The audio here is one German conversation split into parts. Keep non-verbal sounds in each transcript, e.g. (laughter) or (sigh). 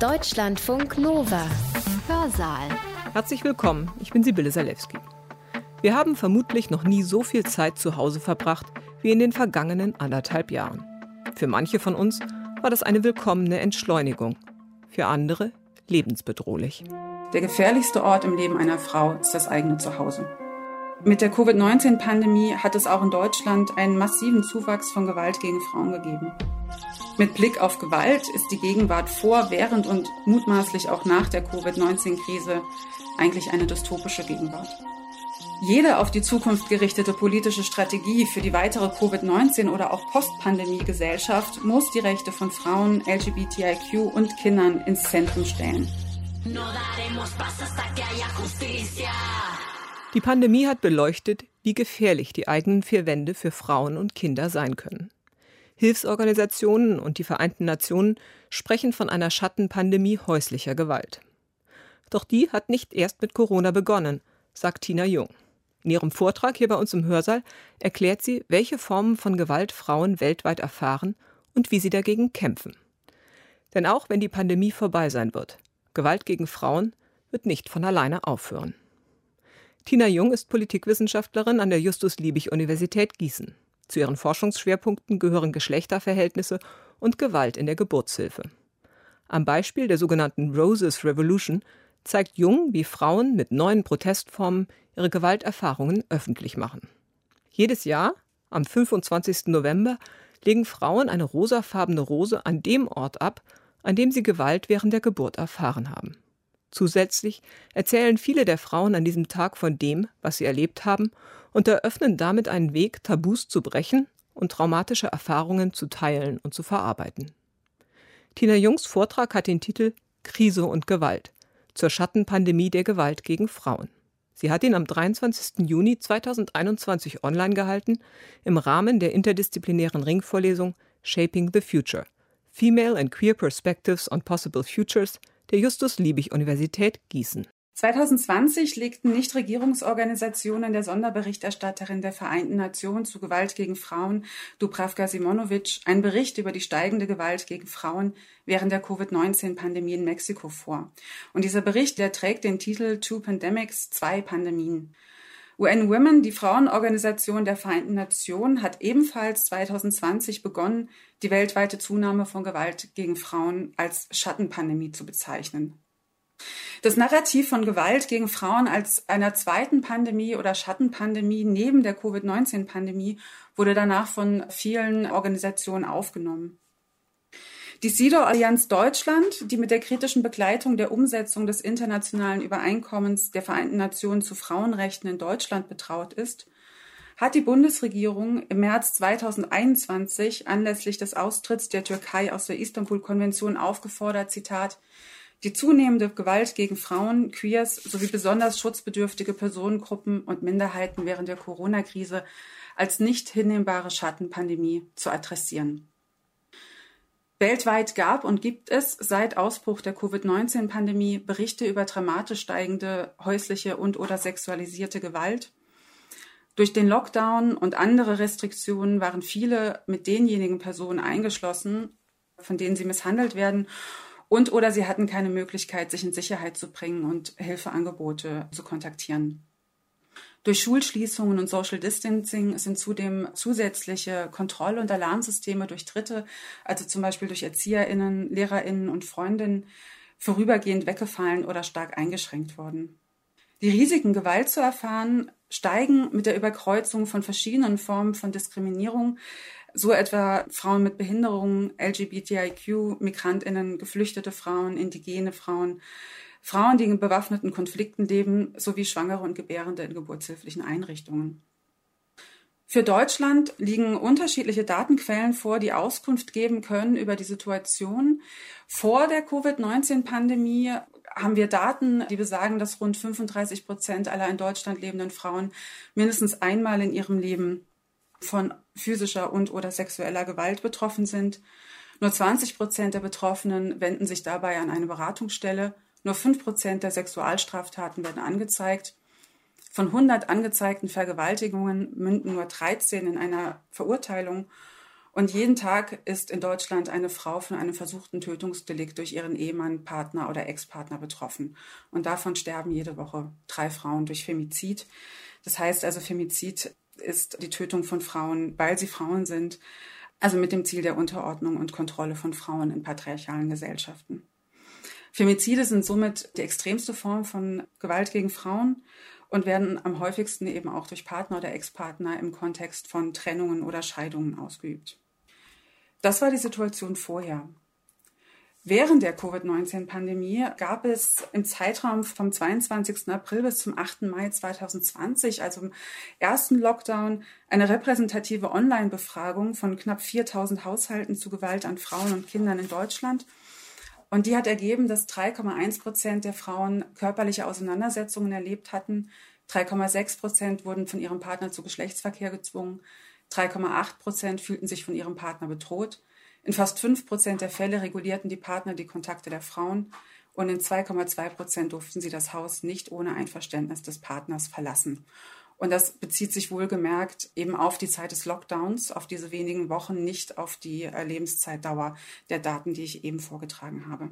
Deutschlandfunk Nova. Hörsaal. Herzlich willkommen, ich bin Sibylle Salewski. Wir haben vermutlich noch nie so viel Zeit zu Hause verbracht wie in den vergangenen anderthalb Jahren. Für manche von uns war das eine willkommene Entschleunigung, für andere lebensbedrohlich. Der gefährlichste Ort im Leben einer Frau ist das eigene Zuhause. Mit der Covid-19-Pandemie hat es auch in Deutschland einen massiven Zuwachs von Gewalt gegen Frauen gegeben. Mit Blick auf Gewalt ist die Gegenwart vor, während und mutmaßlich auch nach der Covid-19-Krise eigentlich eine dystopische Gegenwart. Jede auf die Zukunft gerichtete politische Strategie für die weitere Covid-19 oder auch Postpandemie-Gesellschaft muss die Rechte von Frauen, LGBTIQ und Kindern ins Zentrum stellen. Die Pandemie hat beleuchtet, wie gefährlich die eigenen vier Wände für Frauen und Kinder sein können. Hilfsorganisationen und die Vereinten Nationen sprechen von einer Schattenpandemie häuslicher Gewalt. Doch die hat nicht erst mit Corona begonnen, sagt Tina Jung. In ihrem Vortrag hier bei uns im Hörsaal erklärt sie, welche Formen von Gewalt Frauen weltweit erfahren und wie sie dagegen kämpfen. Denn auch wenn die Pandemie vorbei sein wird, Gewalt gegen Frauen wird nicht von alleine aufhören. Tina Jung ist Politikwissenschaftlerin an der Justus-Liebig-Universität Gießen. Zu ihren Forschungsschwerpunkten gehören Geschlechterverhältnisse und Gewalt in der Geburtshilfe. Am Beispiel der sogenannten Roses Revolution zeigt Jung, wie Frauen mit neuen Protestformen ihre Gewalterfahrungen öffentlich machen. Jedes Jahr, am 25. November, legen Frauen eine rosafarbene Rose an dem Ort ab, an dem sie Gewalt während der Geburt erfahren haben. Zusätzlich erzählen viele der Frauen an diesem Tag von dem, was sie erlebt haben und eröffnen damit einen Weg, Tabus zu brechen und traumatische Erfahrungen zu teilen und zu verarbeiten. Tina Jungs Vortrag hat den Titel Krise und Gewalt zur Schattenpandemie der Gewalt gegen Frauen. Sie hat ihn am 23. Juni 2021 online gehalten im Rahmen der interdisziplinären Ringvorlesung Shaping the Future Female and Queer Perspectives on Possible Futures der Justus-Liebig-Universität Gießen. 2020 legten Nichtregierungsorganisationen der Sonderberichterstatterin der Vereinten Nationen zu Gewalt gegen Frauen, Dubravka Simonovic, einen Bericht über die steigende Gewalt gegen Frauen während der Covid-19-Pandemie in Mexiko vor. Und dieser Bericht, der trägt den Titel Two Pandemics, zwei Pandemien. UN Women, die Frauenorganisation der Vereinten Nationen, hat ebenfalls 2020 begonnen, die weltweite Zunahme von Gewalt gegen Frauen als Schattenpandemie zu bezeichnen. Das Narrativ von Gewalt gegen Frauen als einer zweiten Pandemie oder Schattenpandemie neben der Covid-19-Pandemie wurde danach von vielen Organisationen aufgenommen. Die SIDO-Allianz Deutschland, die mit der kritischen Begleitung der Umsetzung des internationalen Übereinkommens der Vereinten Nationen zu Frauenrechten in Deutschland betraut ist, hat die Bundesregierung im März 2021 anlässlich des Austritts der Türkei aus der Istanbul-Konvention aufgefordert, Zitat, die zunehmende Gewalt gegen Frauen, Queers sowie besonders schutzbedürftige Personengruppen und Minderheiten während der Corona-Krise als nicht hinnehmbare Schattenpandemie zu adressieren. Weltweit gab und gibt es seit Ausbruch der Covid-19-Pandemie Berichte über dramatisch steigende häusliche und/oder sexualisierte Gewalt. Durch den Lockdown und andere Restriktionen waren viele mit denjenigen Personen eingeschlossen, von denen sie misshandelt werden und oder sie hatten keine Möglichkeit, sich in Sicherheit zu bringen und Hilfeangebote zu kontaktieren. Durch Schulschließungen und Social Distancing sind zudem zusätzliche Kontroll- und Alarmsysteme durch Dritte, also zum Beispiel durch ErzieherInnen, LehrerInnen und Freundinnen, vorübergehend weggefallen oder stark eingeschränkt worden. Die Risiken, Gewalt zu erfahren, steigen mit der Überkreuzung von verschiedenen Formen von Diskriminierung, so etwa Frauen mit Behinderungen, LGBTIQ, Migrantinnen, geflüchtete Frauen, indigene Frauen, Frauen, die in bewaffneten Konflikten leben, sowie Schwangere und Gebärende in geburtshilflichen Einrichtungen. Für Deutschland liegen unterschiedliche Datenquellen vor, die Auskunft geben können über die Situation. Vor der Covid-19-Pandemie haben wir Daten, die besagen, dass rund 35 Prozent aller in Deutschland lebenden Frauen mindestens einmal in ihrem Leben von physischer und oder sexueller Gewalt betroffen sind. Nur 20 Prozent der Betroffenen wenden sich dabei an eine Beratungsstelle. Nur 5 Prozent der Sexualstraftaten werden angezeigt. Von 100 angezeigten Vergewaltigungen münden nur 13 in einer Verurteilung. Und jeden Tag ist in Deutschland eine Frau von einem versuchten Tötungsdelikt durch ihren Ehemann, Partner oder Ex-Partner betroffen. Und davon sterben jede Woche drei Frauen durch Femizid. Das heißt also, Femizid ist die Tötung von Frauen, weil sie Frauen sind, also mit dem Ziel der Unterordnung und Kontrolle von Frauen in patriarchalen Gesellschaften. Femizide sind somit die extremste Form von Gewalt gegen Frauen und werden am häufigsten eben auch durch Partner oder Ex-Partner im Kontext von Trennungen oder Scheidungen ausgeübt. Das war die Situation vorher. Während der Covid-19-Pandemie gab es im Zeitraum vom 22. April bis zum 8. Mai 2020, also im ersten Lockdown, eine repräsentative Online-Befragung von knapp 4000 Haushalten zu Gewalt an Frauen und Kindern in Deutschland. Und die hat ergeben, dass 3,1 Prozent der Frauen körperliche Auseinandersetzungen erlebt hatten, 3,6 Prozent wurden von ihrem Partner zu Geschlechtsverkehr gezwungen, 3,8 Prozent fühlten sich von ihrem Partner bedroht. In fast 5 Prozent der Fälle regulierten die Partner die Kontakte der Frauen und in 2,2 Prozent durften sie das Haus nicht ohne Einverständnis des Partners verlassen. Und das bezieht sich wohlgemerkt eben auf die Zeit des Lockdowns, auf diese wenigen Wochen, nicht auf die Lebenszeitdauer der Daten, die ich eben vorgetragen habe.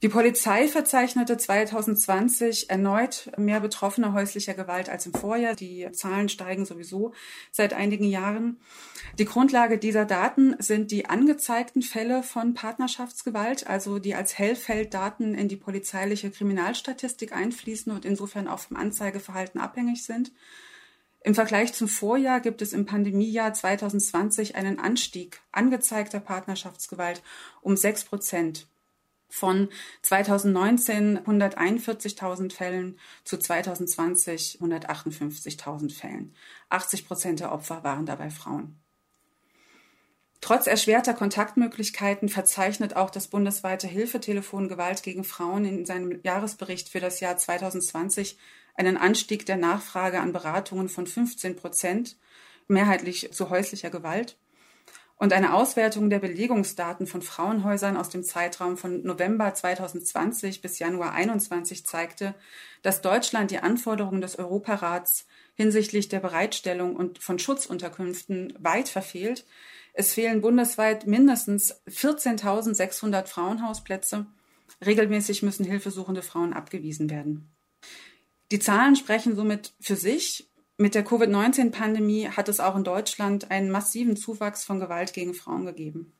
Die Polizei verzeichnete 2020 erneut mehr Betroffene häuslicher Gewalt als im Vorjahr. Die Zahlen steigen sowieso seit einigen Jahren. Die Grundlage dieser Daten sind die angezeigten Fälle von Partnerschaftsgewalt, also die als Hellfelddaten in die polizeiliche Kriminalstatistik einfließen und insofern auch vom Anzeigeverhalten abhängig sind. Im Vergleich zum Vorjahr gibt es im Pandemiejahr 2020 einen Anstieg angezeigter Partnerschaftsgewalt um sechs Prozent von 2019 141.000 Fällen zu 2020 158.000 Fällen. 80 Prozent der Opfer waren dabei Frauen. Trotz erschwerter Kontaktmöglichkeiten verzeichnet auch das bundesweite Hilfetelefon Gewalt gegen Frauen in seinem Jahresbericht für das Jahr 2020 einen Anstieg der Nachfrage an Beratungen von 15 Prozent, mehrheitlich zu häuslicher Gewalt. Und eine Auswertung der Belegungsdaten von Frauenhäusern aus dem Zeitraum von November 2020 bis Januar 2021 zeigte, dass Deutschland die Anforderungen des Europarats hinsichtlich der Bereitstellung und von Schutzunterkünften weit verfehlt. Es fehlen bundesweit mindestens 14.600 Frauenhausplätze. Regelmäßig müssen hilfesuchende Frauen abgewiesen werden. Die Zahlen sprechen somit für sich. Mit der Covid-19-Pandemie hat es auch in Deutschland einen massiven Zuwachs von Gewalt gegen Frauen gegeben.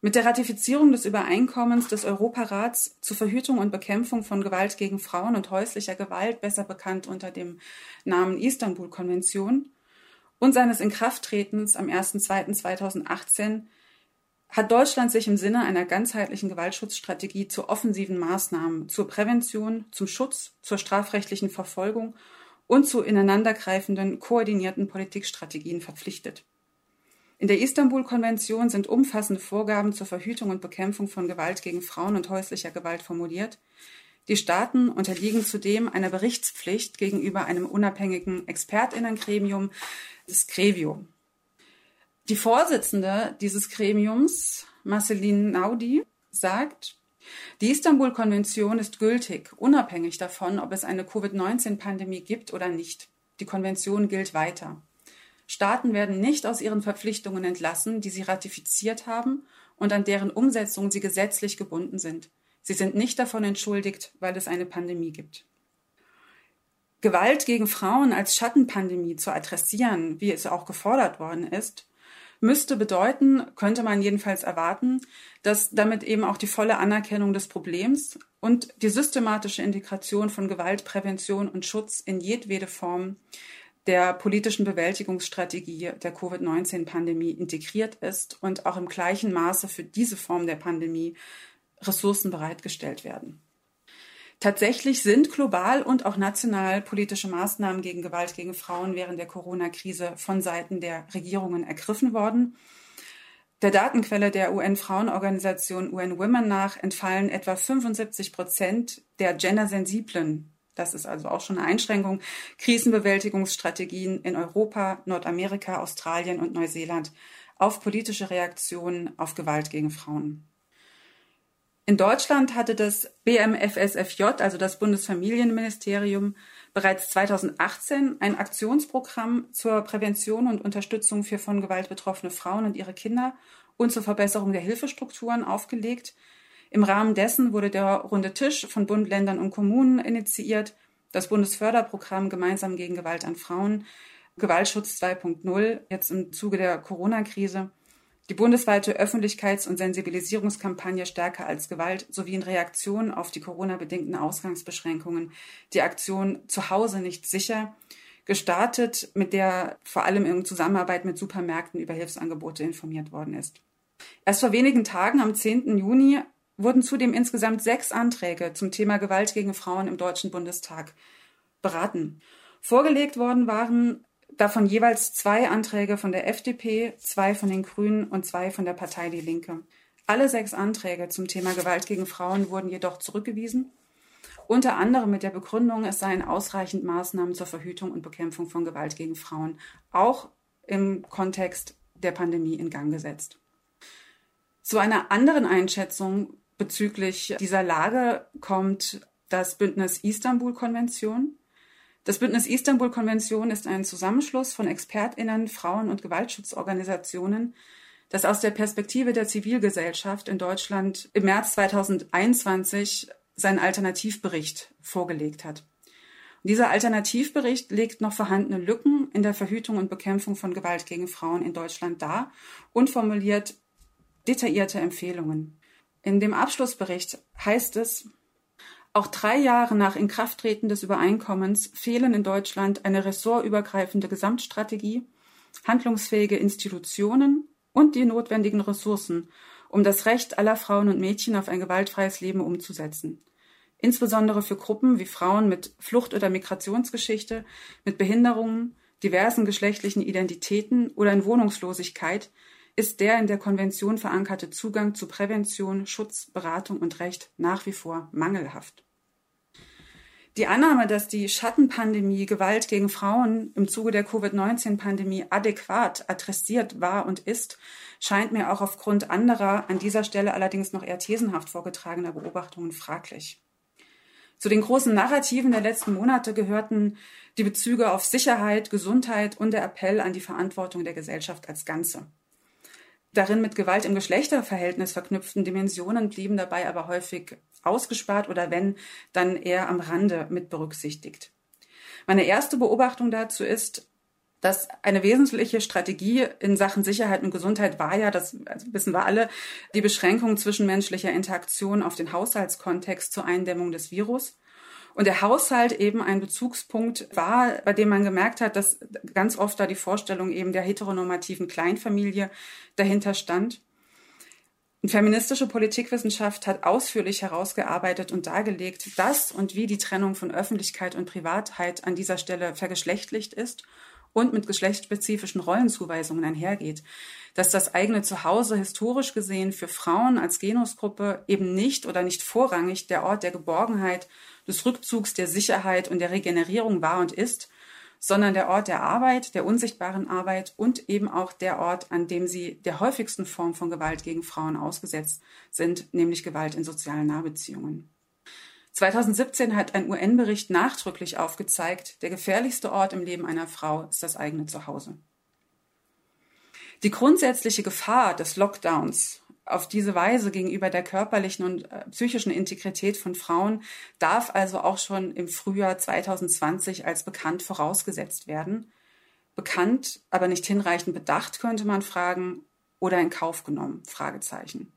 Mit der Ratifizierung des Übereinkommens des Europarats zur Verhütung und Bekämpfung von Gewalt gegen Frauen und häuslicher Gewalt, besser bekannt unter dem Namen Istanbul-Konvention, und seines Inkrafttretens am 01.02.2018 hat Deutschland sich im Sinne einer ganzheitlichen Gewaltschutzstrategie zu offensiven Maßnahmen zur Prävention, zum Schutz, zur strafrechtlichen Verfolgung und zu ineinandergreifenden, koordinierten Politikstrategien verpflichtet. In der Istanbul-Konvention sind umfassende Vorgaben zur Verhütung und Bekämpfung von Gewalt gegen Frauen und häuslicher Gewalt formuliert. Die Staaten unterliegen zudem einer Berichtspflicht gegenüber einem unabhängigen Expertinnengremium, das Grevio. Die Vorsitzende dieses Gremiums, Marceline Naudi, sagt, die Istanbul-Konvention ist gültig, unabhängig davon, ob es eine Covid-19-Pandemie gibt oder nicht. Die Konvention gilt weiter. Staaten werden nicht aus ihren Verpflichtungen entlassen, die sie ratifiziert haben und an deren Umsetzung sie gesetzlich gebunden sind. Sie sind nicht davon entschuldigt, weil es eine Pandemie gibt. Gewalt gegen Frauen als Schattenpandemie zu adressieren, wie es auch gefordert worden ist, müsste bedeuten, könnte man jedenfalls erwarten, dass damit eben auch die volle Anerkennung des Problems und die systematische Integration von Gewaltprävention und Schutz in jedwede Form der politischen Bewältigungsstrategie der Covid-19-Pandemie integriert ist und auch im gleichen Maße für diese Form der Pandemie Ressourcen bereitgestellt werden. Tatsächlich sind global und auch national politische Maßnahmen gegen Gewalt gegen Frauen während der Corona-Krise von Seiten der Regierungen ergriffen worden. Der Datenquelle der UN-Frauenorganisation UN Women nach entfallen etwa 75 Prozent der gendersensiblen, das ist also auch schon eine Einschränkung, Krisenbewältigungsstrategien in Europa, Nordamerika, Australien und Neuseeland auf politische Reaktionen auf Gewalt gegen Frauen. In Deutschland hatte das BMFSFJ, also das Bundesfamilienministerium, bereits 2018 ein Aktionsprogramm zur Prävention und Unterstützung für von Gewalt betroffene Frauen und ihre Kinder und zur Verbesserung der Hilfestrukturen aufgelegt. Im Rahmen dessen wurde der Runde Tisch von Bund, Ländern und Kommunen initiiert, das Bundesförderprogramm Gemeinsam gegen Gewalt an Frauen, Gewaltschutz 2.0, jetzt im Zuge der Corona-Krise, die bundesweite Öffentlichkeits- und Sensibilisierungskampagne Stärker als Gewalt sowie in Reaktion auf die Corona-bedingten Ausgangsbeschränkungen die Aktion Zuhause nicht sicher, gestartet, mit der vor allem in Zusammenarbeit mit Supermärkten über Hilfsangebote informiert worden ist. Erst vor wenigen Tagen, am 10. Juni, wurden zudem insgesamt sechs Anträge zum Thema Gewalt gegen Frauen im Deutschen Bundestag beraten. Vorgelegt worden waren davon jeweils zwei Anträge von der FDP, zwei von den Grünen und zwei von der Partei Die Linke. Alle sechs Anträge zum Thema Gewalt gegen Frauen wurden jedoch zurückgewiesen, unter anderem mit der Begründung, es seien ausreichend Maßnahmen zur Verhütung und Bekämpfung von Gewalt gegen Frauen, auch im Kontext der Pandemie in Gang gesetzt. Zu einer anderen Einschätzung bezüglich dieser Lage kommt das Bündnis Istanbul-Konvention. Das Bündnis Istanbul-Konvention ist ein Zusammenschluss von ExpertInnen, Frauen- und Gewaltschutzorganisationen, das aus der Perspektive der Zivilgesellschaft in Deutschland im März 2021 seinen Alternativbericht vorgelegt hat. Und dieser Alternativbericht legt noch vorhandene Lücken in der Verhütung und Bekämpfung von Gewalt gegen Frauen in Deutschland dar und formuliert detaillierte Empfehlungen. In dem Abschlussbericht heißt es, auch drei Jahre nach Inkrafttreten des Übereinkommens fehlen in Deutschland eine ressortübergreifende Gesamtstrategie, handlungsfähige Institutionen und die notwendigen Ressourcen, um das Recht aller Frauen und Mädchen auf ein gewaltfreies Leben umzusetzen. Insbesondere für Gruppen wie Frauen mit Flucht- oder Migrationsgeschichte, mit Behinderungen, diversen geschlechtlichen Identitäten oder in Wohnungslosigkeit ist der in der Konvention verankerte Zugang zu Prävention, Schutz, Beratung und Recht nach wie vor mangelhaft. Die Annahme, dass die Schattenpandemie Gewalt gegen Frauen im Zuge der Covid-19-Pandemie adäquat adressiert war und ist, scheint mir auch aufgrund anderer, an dieser Stelle allerdings noch eher thesenhaft vorgetragener Beobachtungen fraglich. Zu den großen Narrativen der letzten Monate gehörten die Bezüge auf Sicherheit, Gesundheit und der Appell an die Verantwortung der Gesellschaft als Ganze. Darin mit Gewalt im Geschlechterverhältnis verknüpften Dimensionen blieben dabei aber häufig ausgespart oder wenn, dann eher am Rande mit berücksichtigt. Meine erste Beobachtung dazu ist, dass eine wesentliche Strategie in Sachen Sicherheit und Gesundheit war ja, das also wissen wir alle, die Beschränkung zwischenmenschlicher Interaktion auf den Haushaltskontext zur Eindämmung des Virus. Und der Haushalt eben ein Bezugspunkt war, bei dem man gemerkt hat, dass ganz oft da die Vorstellung eben der heteronormativen Kleinfamilie dahinter stand. Und feministische Politikwissenschaft hat ausführlich herausgearbeitet und dargelegt, dass und wie die Trennung von Öffentlichkeit und Privatheit an dieser Stelle vergeschlechtlicht ist und mit geschlechtsspezifischen Rollenzuweisungen einhergeht, dass das eigene Zuhause historisch gesehen für Frauen als Genusgruppe eben nicht oder nicht vorrangig der Ort der Geborgenheit, des Rückzugs, der Sicherheit und der Regenerierung war und ist, sondern der Ort der Arbeit, der unsichtbaren Arbeit und eben auch der Ort, an dem sie der häufigsten Form von Gewalt gegen Frauen ausgesetzt sind, nämlich Gewalt in sozialen Nahbeziehungen. 2017 hat ein UN-Bericht nachdrücklich aufgezeigt, der gefährlichste Ort im Leben einer Frau ist das eigene Zuhause. Die grundsätzliche Gefahr des Lockdowns auf diese Weise gegenüber der körperlichen und äh, psychischen Integrität von Frauen darf also auch schon im Frühjahr 2020 als bekannt vorausgesetzt werden. Bekannt, aber nicht hinreichend bedacht, könnte man fragen, oder in Kauf genommen? Fragezeichen.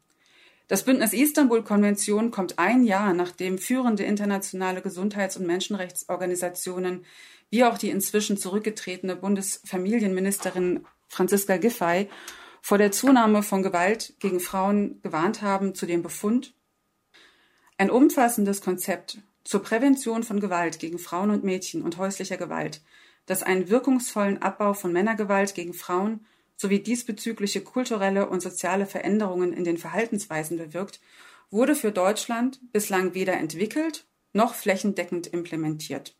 Das Bündnis Istanbul-Konvention kommt ein Jahr, nachdem führende internationale Gesundheits- und Menschenrechtsorganisationen wie auch die inzwischen zurückgetretene Bundesfamilienministerin Franziska Giffey vor der Zunahme von Gewalt gegen Frauen gewarnt haben, zu dem Befund, ein umfassendes Konzept zur Prävention von Gewalt gegen Frauen und Mädchen und häuslicher Gewalt, das einen wirkungsvollen Abbau von Männergewalt gegen Frauen sowie diesbezügliche kulturelle und soziale Veränderungen in den Verhaltensweisen bewirkt, wurde für Deutschland bislang weder entwickelt noch flächendeckend implementiert.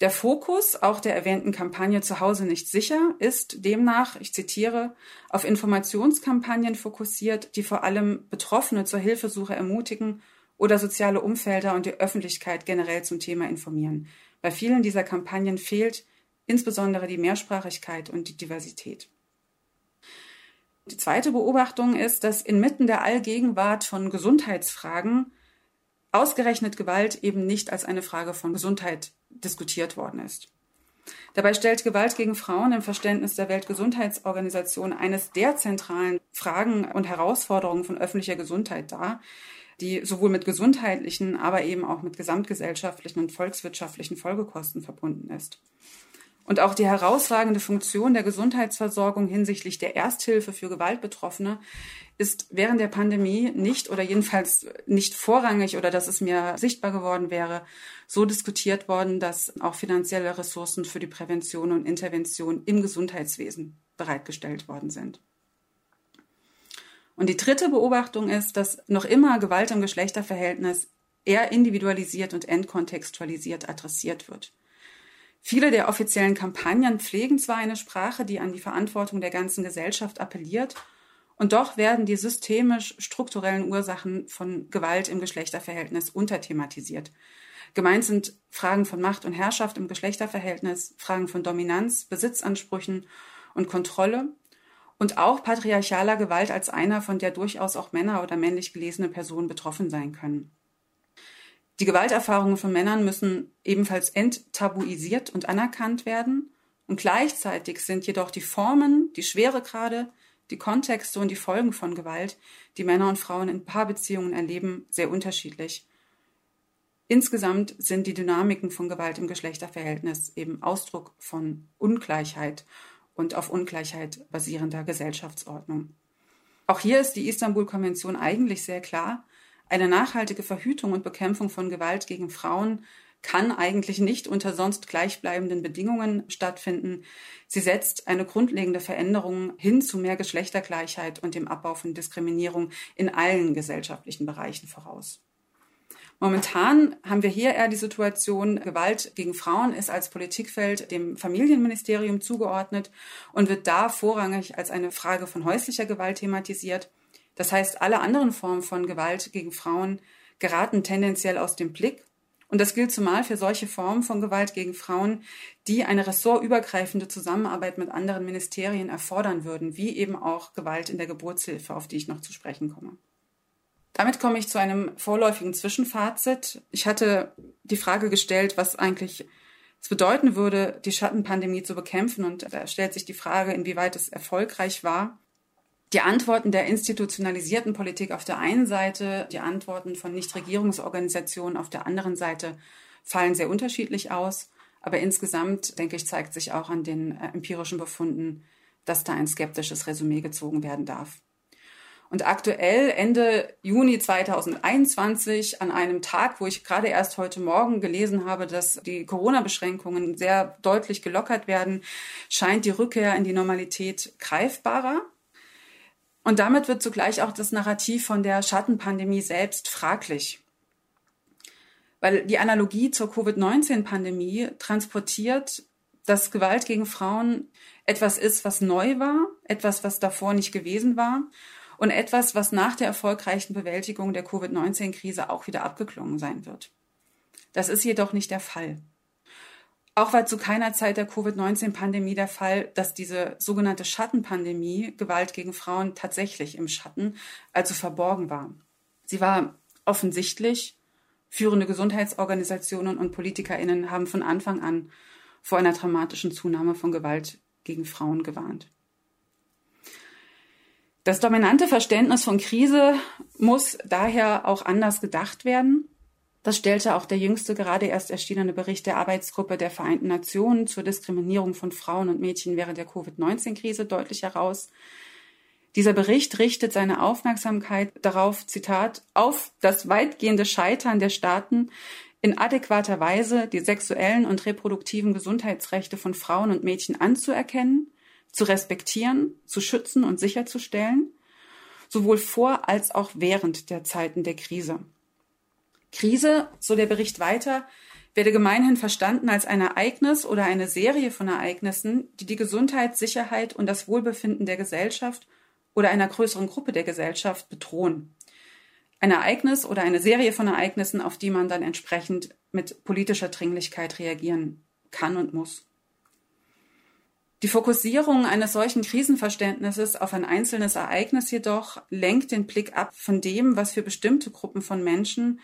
Der Fokus auch der erwähnten Kampagne Zuhause nicht sicher ist demnach, ich zitiere, auf Informationskampagnen fokussiert, die vor allem Betroffene zur Hilfesuche ermutigen oder soziale Umfelder und die Öffentlichkeit generell zum Thema informieren. Bei vielen dieser Kampagnen fehlt insbesondere die Mehrsprachigkeit und die Diversität. Die zweite Beobachtung ist, dass inmitten der Allgegenwart von Gesundheitsfragen ausgerechnet Gewalt eben nicht als eine Frage von Gesundheit diskutiert worden ist. Dabei stellt Gewalt gegen Frauen im Verständnis der Weltgesundheitsorganisation eines der zentralen Fragen und Herausforderungen von öffentlicher Gesundheit dar, die sowohl mit gesundheitlichen, aber eben auch mit gesamtgesellschaftlichen und volkswirtschaftlichen Folgekosten verbunden ist. Und auch die herausragende Funktion der Gesundheitsversorgung hinsichtlich der Ersthilfe für Gewaltbetroffene ist während der Pandemie nicht oder jedenfalls nicht vorrangig oder dass es mir sichtbar geworden wäre, so diskutiert worden, dass auch finanzielle Ressourcen für die Prävention und Intervention im Gesundheitswesen bereitgestellt worden sind. Und die dritte Beobachtung ist, dass noch immer Gewalt im Geschlechterverhältnis eher individualisiert und entkontextualisiert adressiert wird. Viele der offiziellen Kampagnen pflegen zwar eine Sprache, die an die Verantwortung der ganzen Gesellschaft appelliert, und doch werden die systemisch strukturellen Ursachen von Gewalt im Geschlechterverhältnis unterthematisiert. Gemeint sind Fragen von Macht und Herrschaft im Geschlechterverhältnis, Fragen von Dominanz, Besitzansprüchen und Kontrolle und auch patriarchaler Gewalt als einer, von der durchaus auch Männer oder männlich gelesene Personen betroffen sein können. Die Gewalterfahrungen von Männern müssen ebenfalls enttabuisiert und anerkannt werden. Und gleichzeitig sind jedoch die Formen, die Schweregrade, die Kontexte und die Folgen von Gewalt, die Männer und Frauen in Paarbeziehungen erleben, sehr unterschiedlich. Insgesamt sind die Dynamiken von Gewalt im Geschlechterverhältnis eben Ausdruck von Ungleichheit und auf Ungleichheit basierender Gesellschaftsordnung. Auch hier ist die Istanbul-Konvention eigentlich sehr klar. Eine nachhaltige Verhütung und Bekämpfung von Gewalt gegen Frauen kann eigentlich nicht unter sonst gleichbleibenden Bedingungen stattfinden. Sie setzt eine grundlegende Veränderung hin zu mehr Geschlechtergleichheit und dem Abbau von Diskriminierung in allen gesellschaftlichen Bereichen voraus. Momentan haben wir hier eher die Situation, Gewalt gegen Frauen ist als Politikfeld dem Familienministerium zugeordnet und wird da vorrangig als eine Frage von häuslicher Gewalt thematisiert. Das heißt, alle anderen Formen von Gewalt gegen Frauen geraten tendenziell aus dem Blick. Und das gilt zumal für solche Formen von Gewalt gegen Frauen, die eine ressortübergreifende Zusammenarbeit mit anderen Ministerien erfordern würden, wie eben auch Gewalt in der Geburtshilfe, auf die ich noch zu sprechen komme. Damit komme ich zu einem vorläufigen Zwischenfazit. Ich hatte die Frage gestellt, was eigentlich es bedeuten würde, die Schattenpandemie zu bekämpfen. Und da stellt sich die Frage, inwieweit es erfolgreich war. Die Antworten der institutionalisierten Politik auf der einen Seite, die Antworten von Nichtregierungsorganisationen auf der anderen Seite fallen sehr unterschiedlich aus. Aber insgesamt, denke ich, zeigt sich auch an den äh, empirischen Befunden, dass da ein skeptisches Resümee gezogen werden darf. Und aktuell Ende Juni 2021 an einem Tag, wo ich gerade erst heute Morgen gelesen habe, dass die Corona-Beschränkungen sehr deutlich gelockert werden, scheint die Rückkehr in die Normalität greifbarer. Und damit wird zugleich auch das Narrativ von der Schattenpandemie selbst fraglich. Weil die Analogie zur Covid-19-Pandemie transportiert, dass Gewalt gegen Frauen etwas ist, was neu war, etwas, was davor nicht gewesen war und etwas, was nach der erfolgreichen Bewältigung der Covid-19-Krise auch wieder abgeklungen sein wird. Das ist jedoch nicht der Fall. Auch war zu keiner Zeit der Covid-19-Pandemie der Fall, dass diese sogenannte Schattenpandemie Gewalt gegen Frauen tatsächlich im Schatten, also verborgen war. Sie war offensichtlich. Führende Gesundheitsorganisationen und PolitikerInnen haben von Anfang an vor einer dramatischen Zunahme von Gewalt gegen Frauen gewarnt. Das dominante Verständnis von Krise muss daher auch anders gedacht werden. Das stellte auch der jüngste gerade erst erschienene Bericht der Arbeitsgruppe der Vereinten Nationen zur Diskriminierung von Frauen und Mädchen während der Covid-19-Krise deutlich heraus. Dieser Bericht richtet seine Aufmerksamkeit darauf, Zitat, auf das weitgehende Scheitern der Staaten, in adäquater Weise die sexuellen und reproduktiven Gesundheitsrechte von Frauen und Mädchen anzuerkennen zu respektieren, zu schützen und sicherzustellen, sowohl vor als auch während der Zeiten der Krise. Krise, so der Bericht weiter, werde gemeinhin verstanden als ein Ereignis oder eine Serie von Ereignissen, die die Gesundheit, Sicherheit und das Wohlbefinden der Gesellschaft oder einer größeren Gruppe der Gesellschaft bedrohen. Ein Ereignis oder eine Serie von Ereignissen, auf die man dann entsprechend mit politischer Dringlichkeit reagieren kann und muss. Die Fokussierung eines solchen Krisenverständnisses auf ein einzelnes Ereignis jedoch lenkt den Blick ab von dem, was für bestimmte Gruppen von Menschen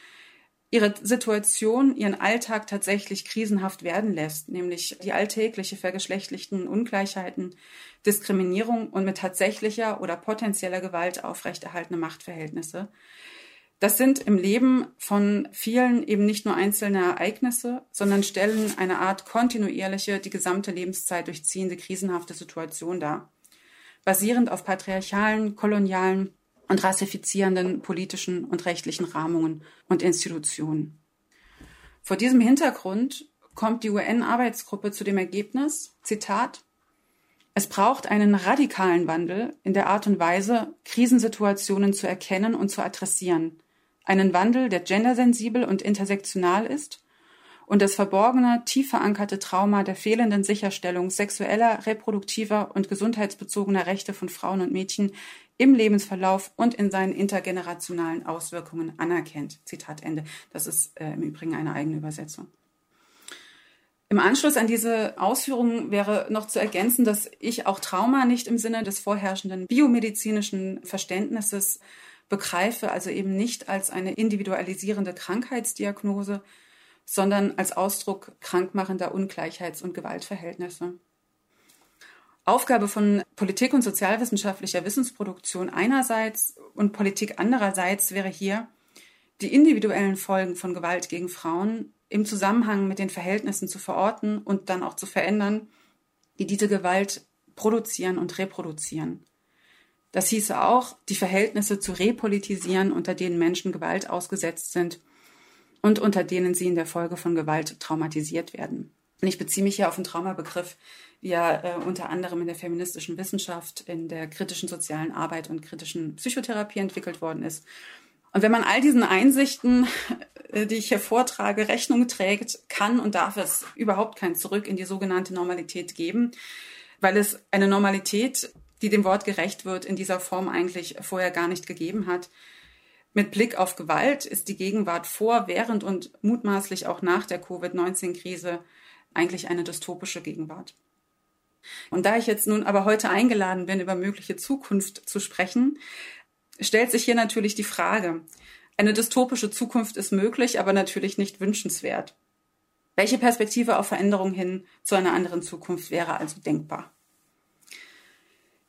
ihre Situation, ihren Alltag tatsächlich krisenhaft werden lässt, nämlich die alltägliche vergeschlechtlichten Ungleichheiten, Diskriminierung und mit tatsächlicher oder potenzieller Gewalt aufrechterhaltene Machtverhältnisse, das sind im Leben von vielen eben nicht nur einzelne Ereignisse, sondern stellen eine Art kontinuierliche, die gesamte Lebenszeit durchziehende krisenhafte Situation dar, basierend auf patriarchalen, kolonialen und rassifizierenden politischen und rechtlichen Rahmungen und Institutionen. Vor diesem Hintergrund kommt die UN-Arbeitsgruppe zu dem Ergebnis, Zitat, es braucht einen radikalen Wandel in der Art und Weise, Krisensituationen zu erkennen und zu adressieren, einen Wandel, der gendersensibel und intersektional ist und das verborgene, tief verankerte Trauma der fehlenden Sicherstellung sexueller, reproduktiver und gesundheitsbezogener Rechte von Frauen und Mädchen im Lebensverlauf und in seinen intergenerationalen Auswirkungen anerkennt. Zitat Ende. Das ist äh, im Übrigen eine eigene Übersetzung. Im Anschluss an diese Ausführungen wäre noch zu ergänzen, dass ich auch Trauma nicht im Sinne des vorherrschenden biomedizinischen Verständnisses begreife, also eben nicht als eine individualisierende Krankheitsdiagnose, sondern als Ausdruck krankmachender Ungleichheits- und Gewaltverhältnisse. Aufgabe von Politik und sozialwissenschaftlicher Wissensproduktion einerseits und Politik andererseits wäre hier, die individuellen Folgen von Gewalt gegen Frauen im Zusammenhang mit den Verhältnissen zu verorten und dann auch zu verändern, die diese Gewalt produzieren und reproduzieren. Das hieße auch, die Verhältnisse zu repolitisieren, unter denen Menschen Gewalt ausgesetzt sind und unter denen sie in der Folge von Gewalt traumatisiert werden. Und ich beziehe mich hier auf den Traumabegriff, wie er äh, unter anderem in der feministischen Wissenschaft, in der kritischen sozialen Arbeit und kritischen Psychotherapie entwickelt worden ist. Und wenn man all diesen Einsichten, äh, die ich hier vortrage, Rechnung trägt, kann und darf es überhaupt kein Zurück in die sogenannte Normalität geben, weil es eine Normalität die dem Wort gerecht wird, in dieser Form eigentlich vorher gar nicht gegeben hat. Mit Blick auf Gewalt ist die Gegenwart vor, während und mutmaßlich auch nach der Covid-19-Krise eigentlich eine dystopische Gegenwart. Und da ich jetzt nun aber heute eingeladen bin, über mögliche Zukunft zu sprechen, stellt sich hier natürlich die Frage, eine dystopische Zukunft ist möglich, aber natürlich nicht wünschenswert. Welche Perspektive auf Veränderung hin zu einer anderen Zukunft wäre also denkbar?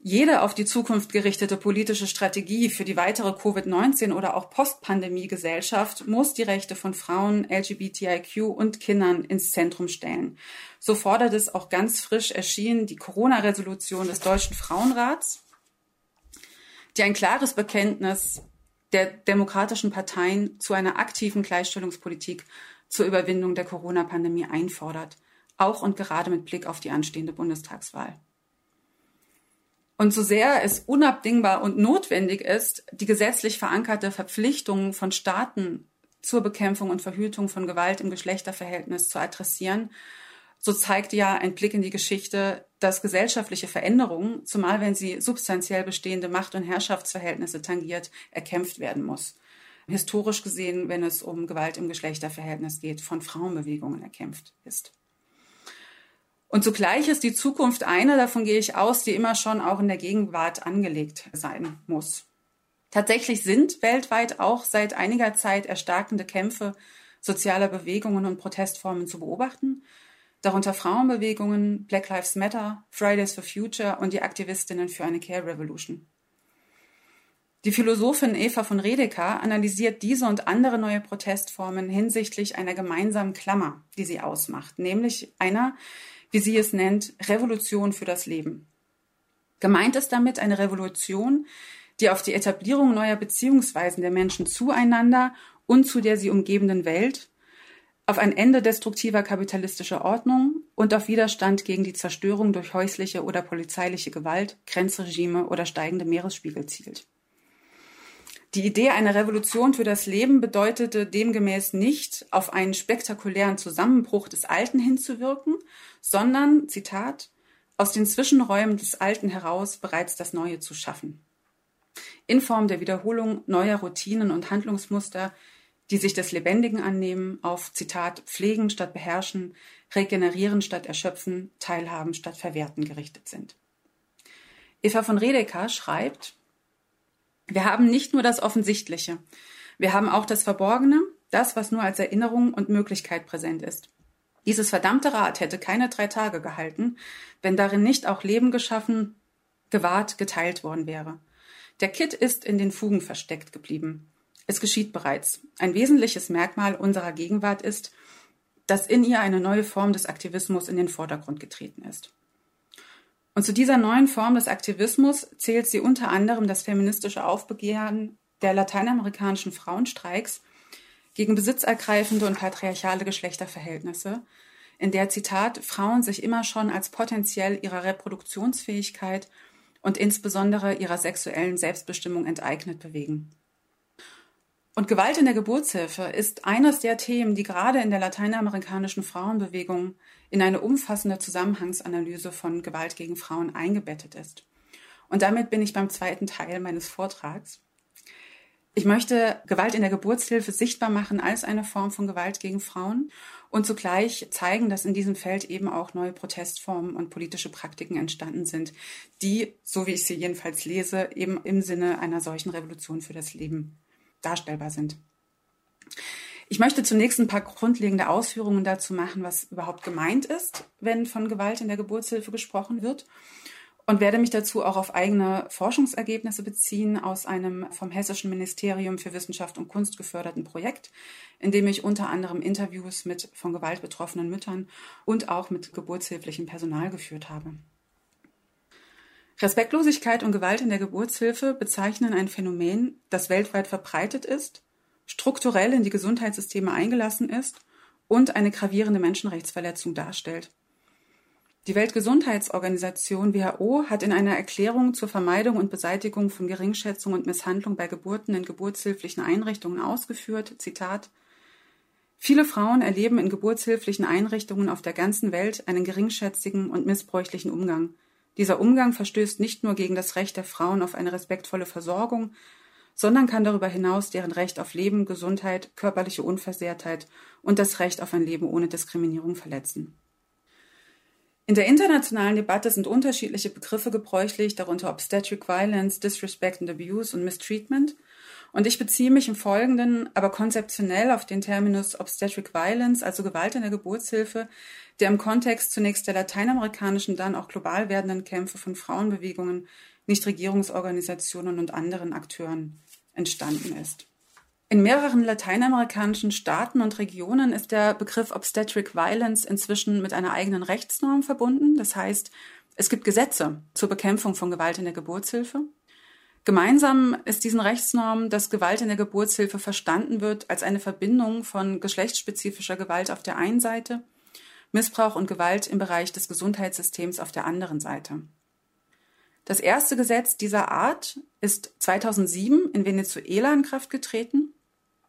Jede auf die Zukunft gerichtete politische Strategie für die weitere Covid-19 oder auch Postpandemie-Gesellschaft muss die Rechte von Frauen, LGBTIQ und Kindern ins Zentrum stellen. So fordert es auch ganz frisch erschienen die Corona-Resolution des Deutschen Frauenrats, die ein klares Bekenntnis der demokratischen Parteien zu einer aktiven Gleichstellungspolitik zur Überwindung der Corona-Pandemie einfordert, auch und gerade mit Blick auf die anstehende Bundestagswahl. Und so sehr es unabdingbar und notwendig ist, die gesetzlich verankerte Verpflichtung von Staaten zur Bekämpfung und Verhütung von Gewalt im Geschlechterverhältnis zu adressieren, so zeigt ja ein Blick in die Geschichte, dass gesellschaftliche Veränderungen, zumal wenn sie substanziell bestehende Macht- und Herrschaftsverhältnisse tangiert, erkämpft werden muss. Historisch gesehen, wenn es um Gewalt im Geschlechterverhältnis geht, von Frauenbewegungen erkämpft ist. Und zugleich ist die Zukunft eine, davon gehe ich aus, die immer schon auch in der Gegenwart angelegt sein muss. Tatsächlich sind weltweit auch seit einiger Zeit erstarkende Kämpfe sozialer Bewegungen und Protestformen zu beobachten, darunter Frauenbewegungen, Black Lives Matter, Fridays for Future und die Aktivistinnen für eine Care Revolution. Die Philosophin Eva von Redeker analysiert diese und andere neue Protestformen hinsichtlich einer gemeinsamen Klammer, die sie ausmacht, nämlich einer, wie sie es nennt, Revolution für das Leben. Gemeint ist damit eine Revolution, die auf die Etablierung neuer Beziehungsweisen der Menschen zueinander und zu der sie umgebenden Welt, auf ein Ende destruktiver kapitalistischer Ordnung und auf Widerstand gegen die Zerstörung durch häusliche oder polizeiliche Gewalt, Grenzregime oder steigende Meeresspiegel zielt. Die Idee einer Revolution für das Leben bedeutete demgemäß nicht, auf einen spektakulären Zusammenbruch des Alten hinzuwirken, sondern, Zitat, aus den Zwischenräumen des Alten heraus bereits das Neue zu schaffen. in Form der Wiederholung neuer Routinen und Handlungsmuster, die sich des Lebendigen annehmen, auf Zitat pflegen statt beherrschen, regenerieren statt erschöpfen, teilhaben statt verwerten gerichtet sind. Eva von Redeker schreibt, wir haben nicht nur das Offensichtliche, wir haben auch das Verborgene, das, was nur als Erinnerung und Möglichkeit präsent ist. Dieses verdammte Rad hätte keine drei Tage gehalten, wenn darin nicht auch Leben geschaffen, gewahrt, geteilt worden wäre. Der Kitt ist in den Fugen versteckt geblieben. Es geschieht bereits. Ein wesentliches Merkmal unserer Gegenwart ist, dass in ihr eine neue Form des Aktivismus in den Vordergrund getreten ist. Und zu dieser neuen Form des Aktivismus zählt sie unter anderem das feministische Aufbegehren der lateinamerikanischen Frauenstreiks gegen besitzergreifende und patriarchale Geschlechterverhältnisse, in der Zitat Frauen sich immer schon als potenziell ihrer Reproduktionsfähigkeit und insbesondere ihrer sexuellen Selbstbestimmung enteignet bewegen. Und Gewalt in der Geburtshilfe ist eines der Themen, die gerade in der lateinamerikanischen Frauenbewegung in eine umfassende Zusammenhangsanalyse von Gewalt gegen Frauen eingebettet ist. Und damit bin ich beim zweiten Teil meines Vortrags. Ich möchte Gewalt in der Geburtshilfe sichtbar machen als eine Form von Gewalt gegen Frauen und zugleich zeigen, dass in diesem Feld eben auch neue Protestformen und politische Praktiken entstanden sind, die, so wie ich sie jedenfalls lese, eben im Sinne einer solchen Revolution für das Leben darstellbar sind. Ich möchte zunächst ein paar grundlegende Ausführungen dazu machen, was überhaupt gemeint ist, wenn von Gewalt in der Geburtshilfe gesprochen wird und werde mich dazu auch auf eigene Forschungsergebnisse beziehen aus einem vom Hessischen Ministerium für Wissenschaft und Kunst geförderten Projekt, in dem ich unter anderem Interviews mit von Gewalt betroffenen Müttern und auch mit geburtshilflichem Personal geführt habe. Respektlosigkeit und Gewalt in der Geburtshilfe bezeichnen ein Phänomen, das weltweit verbreitet ist, strukturell in die Gesundheitssysteme eingelassen ist und eine gravierende Menschenrechtsverletzung darstellt. Die Weltgesundheitsorganisation WHO hat in einer Erklärung zur Vermeidung und Beseitigung von Geringschätzung und Misshandlung bei Geburten in geburtshilflichen Einrichtungen ausgeführt, Zitat, Viele Frauen erleben in geburtshilflichen Einrichtungen auf der ganzen Welt einen geringschätzigen und missbräuchlichen Umgang. Dieser Umgang verstößt nicht nur gegen das Recht der Frauen auf eine respektvolle Versorgung, sondern kann darüber hinaus deren Recht auf Leben, Gesundheit, körperliche Unversehrtheit und das Recht auf ein Leben ohne Diskriminierung verletzen. In der internationalen Debatte sind unterschiedliche Begriffe gebräuchlich, darunter Obstetric Violence, Disrespect and Abuse und Mistreatment. Und ich beziehe mich im Folgenden aber konzeptionell auf den Terminus Obstetric Violence, also Gewalt in der Geburtshilfe, der im Kontext zunächst der lateinamerikanischen, dann auch global werdenden Kämpfe von Frauenbewegungen, Nichtregierungsorganisationen und anderen Akteuren entstanden ist. In mehreren lateinamerikanischen Staaten und Regionen ist der Begriff Obstetric Violence inzwischen mit einer eigenen Rechtsnorm verbunden. Das heißt, es gibt Gesetze zur Bekämpfung von Gewalt in der Geburtshilfe. Gemeinsam ist diesen Rechtsnormen, dass Gewalt in der Geburtshilfe verstanden wird als eine Verbindung von geschlechtsspezifischer Gewalt auf der einen Seite, Missbrauch und Gewalt im Bereich des Gesundheitssystems auf der anderen Seite. Das erste Gesetz dieser Art ist 2007 in Venezuela in Kraft getreten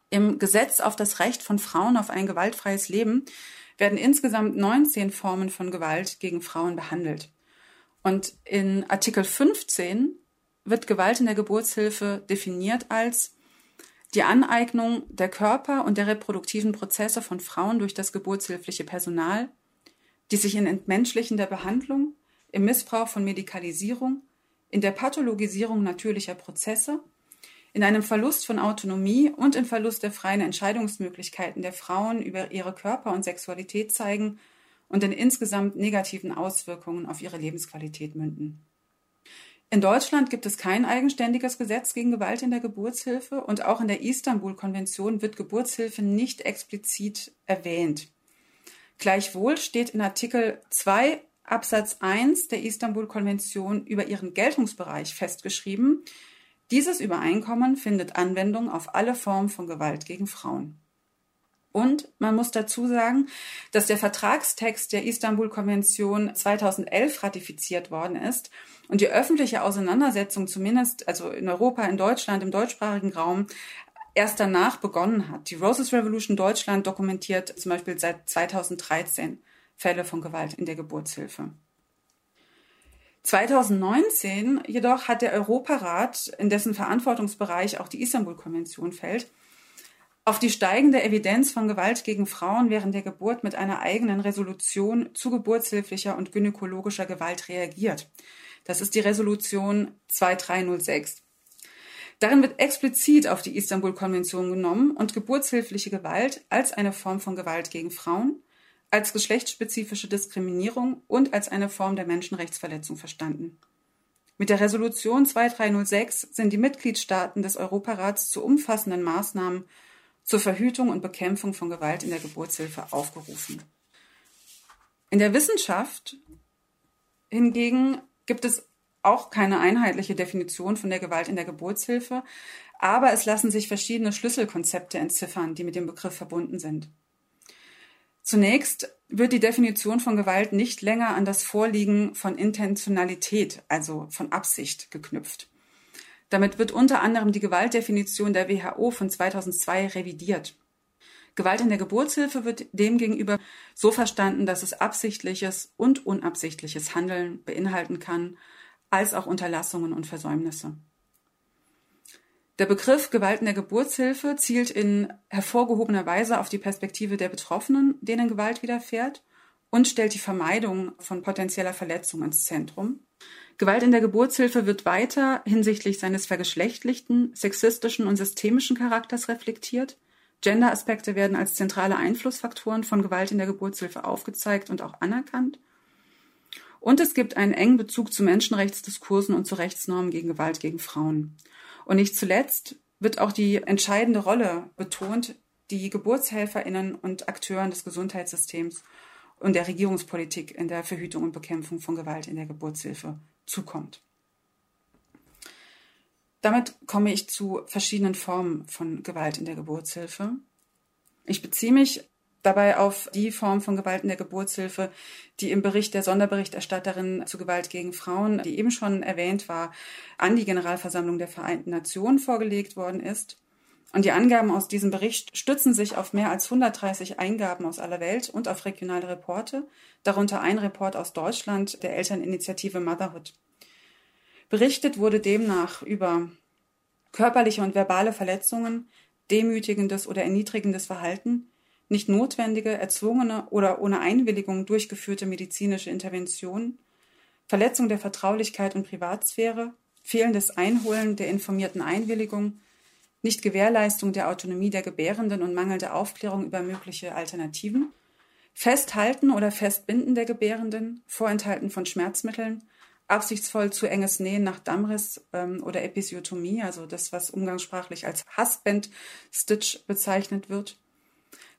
im Gesetz auf das Recht von Frauen auf ein gewaltfreies Leben werden insgesamt 19 Formen von Gewalt gegen Frauen behandelt. Und in Artikel 15 wird Gewalt in der Geburtshilfe definiert als die Aneignung der Körper und der reproduktiven Prozesse von Frauen durch das geburtshilfliche Personal, die sich in Entmenschlichen der Behandlung, im Missbrauch von Medikalisierung, in der Pathologisierung natürlicher Prozesse in einem Verlust von Autonomie und im Verlust der freien Entscheidungsmöglichkeiten der Frauen über ihre Körper und Sexualität zeigen und in insgesamt negativen Auswirkungen auf ihre Lebensqualität münden. In Deutschland gibt es kein eigenständiges Gesetz gegen Gewalt in der Geburtshilfe und auch in der Istanbul-Konvention wird Geburtshilfe nicht explizit erwähnt. Gleichwohl steht in Artikel 2 Absatz 1 der Istanbul-Konvention über ihren Geltungsbereich festgeschrieben, dieses Übereinkommen findet Anwendung auf alle Formen von Gewalt gegen Frauen. Und man muss dazu sagen, dass der Vertragstext der Istanbul-Konvention 2011 ratifiziert worden ist und die öffentliche Auseinandersetzung zumindest, also in Europa, in Deutschland, im deutschsprachigen Raum, erst danach begonnen hat. Die Roses Revolution Deutschland dokumentiert zum Beispiel seit 2013 Fälle von Gewalt in der Geburtshilfe. 2019 jedoch hat der Europarat, in dessen Verantwortungsbereich auch die Istanbul-Konvention fällt, auf die steigende Evidenz von Gewalt gegen Frauen während der Geburt mit einer eigenen Resolution zu geburtshilflicher und gynäkologischer Gewalt reagiert. Das ist die Resolution 2306. Darin wird explizit auf die Istanbul-Konvention genommen und geburtshilfliche Gewalt als eine Form von Gewalt gegen Frauen als geschlechtsspezifische Diskriminierung und als eine Form der Menschenrechtsverletzung verstanden. Mit der Resolution 2306 sind die Mitgliedstaaten des Europarats zu umfassenden Maßnahmen zur Verhütung und Bekämpfung von Gewalt in der Geburtshilfe aufgerufen. In der Wissenschaft hingegen gibt es auch keine einheitliche Definition von der Gewalt in der Geburtshilfe, aber es lassen sich verschiedene Schlüsselkonzepte entziffern, die mit dem Begriff verbunden sind. Zunächst wird die Definition von Gewalt nicht länger an das Vorliegen von Intentionalität, also von Absicht, geknüpft. Damit wird unter anderem die Gewaltdefinition der WHO von 2002 revidiert. Gewalt in der Geburtshilfe wird demgegenüber so verstanden, dass es absichtliches und unabsichtliches Handeln beinhalten kann, als auch Unterlassungen und Versäumnisse. Der Begriff Gewalt in der Geburtshilfe zielt in hervorgehobener Weise auf die Perspektive der Betroffenen, denen Gewalt widerfährt, und stellt die Vermeidung von potenzieller Verletzung ins Zentrum. Gewalt in der Geburtshilfe wird weiter hinsichtlich seines vergeschlechtlichten, sexistischen und systemischen Charakters reflektiert. Gender-Aspekte werden als zentrale Einflussfaktoren von Gewalt in der Geburtshilfe aufgezeigt und auch anerkannt. Und es gibt einen engen Bezug zu Menschenrechtsdiskursen und zu Rechtsnormen gegen Gewalt gegen Frauen. Und nicht zuletzt wird auch die entscheidende Rolle betont, die Geburtshelferinnen und Akteuren des Gesundheitssystems und der Regierungspolitik in der Verhütung und Bekämpfung von Gewalt in der Geburtshilfe zukommt. Damit komme ich zu verschiedenen Formen von Gewalt in der Geburtshilfe. Ich beziehe mich dabei auf die Form von Gewalt in der Geburtshilfe, die im Bericht der Sonderberichterstatterin zu Gewalt gegen Frauen, die eben schon erwähnt war, an die Generalversammlung der Vereinten Nationen vorgelegt worden ist. Und die Angaben aus diesem Bericht stützen sich auf mehr als 130 Eingaben aus aller Welt und auf regionale Reporte, darunter ein Report aus Deutschland der Elterninitiative Motherhood. Berichtet wurde demnach über körperliche und verbale Verletzungen, demütigendes oder erniedrigendes Verhalten, nicht notwendige, erzwungene oder ohne Einwilligung durchgeführte medizinische Intervention, Verletzung der Vertraulichkeit und Privatsphäre, fehlendes Einholen der informierten Einwilligung, nicht Gewährleistung der Autonomie der Gebärenden und mangelnde Aufklärung über mögliche Alternativen, Festhalten oder Festbinden der Gebärenden, Vorenthalten von Schmerzmitteln, absichtsvoll zu enges Nähen nach Dammriss ähm, oder Episiotomie, also das, was umgangssprachlich als Husband Stitch bezeichnet wird,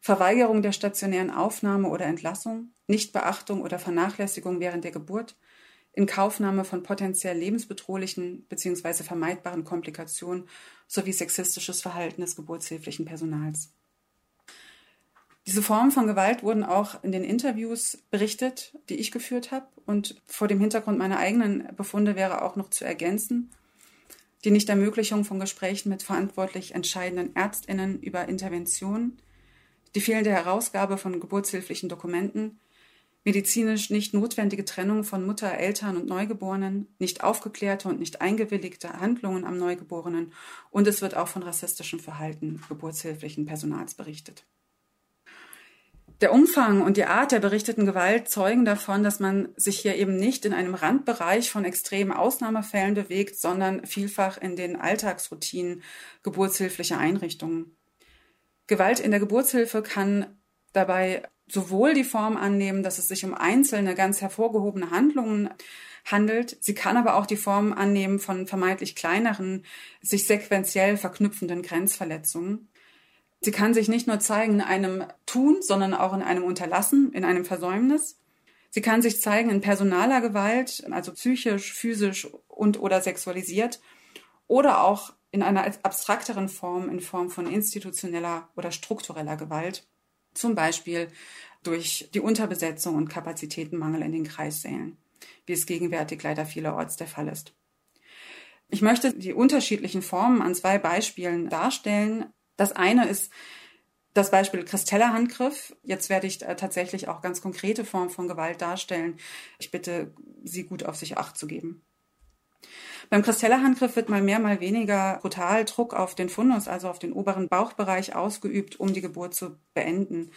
Verweigerung der stationären Aufnahme oder Entlassung, Nichtbeachtung oder Vernachlässigung während der Geburt, Inkaufnahme von potenziell lebensbedrohlichen bzw. vermeidbaren Komplikationen sowie sexistisches Verhalten des geburtshilflichen Personals. Diese Formen von Gewalt wurden auch in den Interviews berichtet, die ich geführt habe. Und vor dem Hintergrund meiner eigenen Befunde wäre auch noch zu ergänzen, die Nichtermöglichung von Gesprächen mit verantwortlich entscheidenden Ärztinnen über Interventionen, die fehlende Herausgabe von geburtshilflichen Dokumenten, medizinisch nicht notwendige Trennung von Mutter, Eltern und Neugeborenen, nicht aufgeklärte und nicht eingewilligte Handlungen am Neugeborenen und es wird auch von rassistischem Verhalten geburtshilflichen Personals berichtet. Der Umfang und die Art der berichteten Gewalt zeugen davon, dass man sich hier eben nicht in einem Randbereich von extremen Ausnahmefällen bewegt, sondern vielfach in den Alltagsroutinen geburtshilflicher Einrichtungen. Gewalt in der Geburtshilfe kann dabei sowohl die Form annehmen, dass es sich um einzelne ganz hervorgehobene Handlungen handelt. Sie kann aber auch die Form annehmen von vermeintlich kleineren, sich sequenziell verknüpfenden Grenzverletzungen. Sie kann sich nicht nur zeigen in einem Tun, sondern auch in einem Unterlassen, in einem Versäumnis. Sie kann sich zeigen in personaler Gewalt, also psychisch, physisch und oder sexualisiert oder auch in einer abstrakteren Form, in Form von institutioneller oder struktureller Gewalt, zum Beispiel durch die Unterbesetzung und Kapazitätenmangel in den Kreissälen, wie es gegenwärtig leider vielerorts der Fall ist. Ich möchte die unterschiedlichen Formen an zwei Beispielen darstellen. Das eine ist Das Beispiel Christella Handgriff. Jetzt werde ich äh, tatsächlich auch ganz konkrete Formen von Gewalt darstellen. Ich bitte Sie gut auf sich acht zu geben. Beim Christella-Handgriff wird mal mehr, mal weniger brutal Druck auf den Fundus, also auf den oberen Bauchbereich ausgeübt, um die Geburt zu beenden.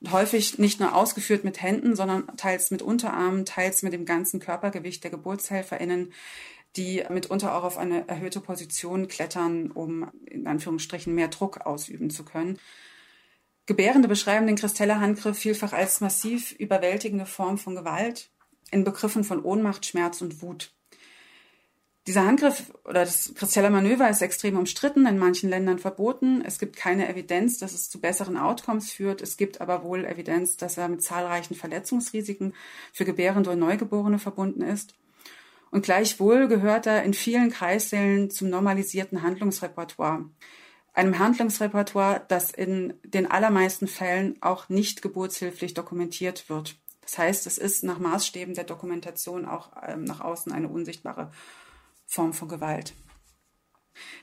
Und häufig nicht nur ausgeführt mit Händen, sondern teils mit Unterarmen, teils mit dem ganzen Körpergewicht der GeburtshelferInnen, die mitunter auch auf eine erhöhte Position klettern, um in Anführungsstrichen mehr Druck ausüben zu können. Gebärende beschreiben den Christella-Handgriff vielfach als massiv überwältigende Form von Gewalt in Begriffen von Ohnmacht, Schmerz und Wut. Dieser Handgriff oder das Christella Manöver ist extrem umstritten, in manchen Ländern verboten. Es gibt keine Evidenz, dass es zu besseren Outcomes führt. Es gibt aber wohl Evidenz, dass er mit zahlreichen Verletzungsrisiken für Gebärende und Neugeborene verbunden ist. Und gleichwohl gehört er in vielen Kreissälen zum normalisierten Handlungsrepertoire. Einem Handlungsrepertoire, das in den allermeisten Fällen auch nicht geburtshilflich dokumentiert wird. Das heißt, es ist nach Maßstäben der Dokumentation auch ähm, nach außen eine unsichtbare Form von Gewalt.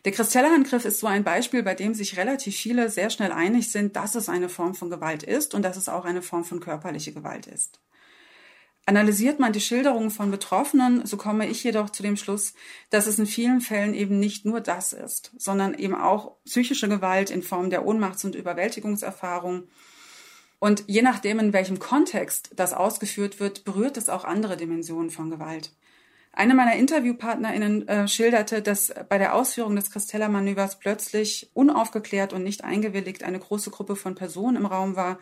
Der Christella-Angriff ist so ein Beispiel, bei dem sich relativ viele sehr schnell einig sind, dass es eine Form von Gewalt ist und dass es auch eine Form von körperlicher Gewalt ist. Analysiert man die Schilderungen von Betroffenen, so komme ich jedoch zu dem Schluss, dass es in vielen Fällen eben nicht nur das ist, sondern eben auch psychische Gewalt in Form der Ohnmachts- und Überwältigungserfahrung. Und je nachdem, in welchem Kontext das ausgeführt wird, berührt es auch andere Dimensionen von Gewalt. Eine meiner InterviewpartnerInnen äh, schilderte, dass bei der Ausführung des Christella-Manövers plötzlich unaufgeklärt und nicht eingewilligt eine große Gruppe von Personen im Raum war,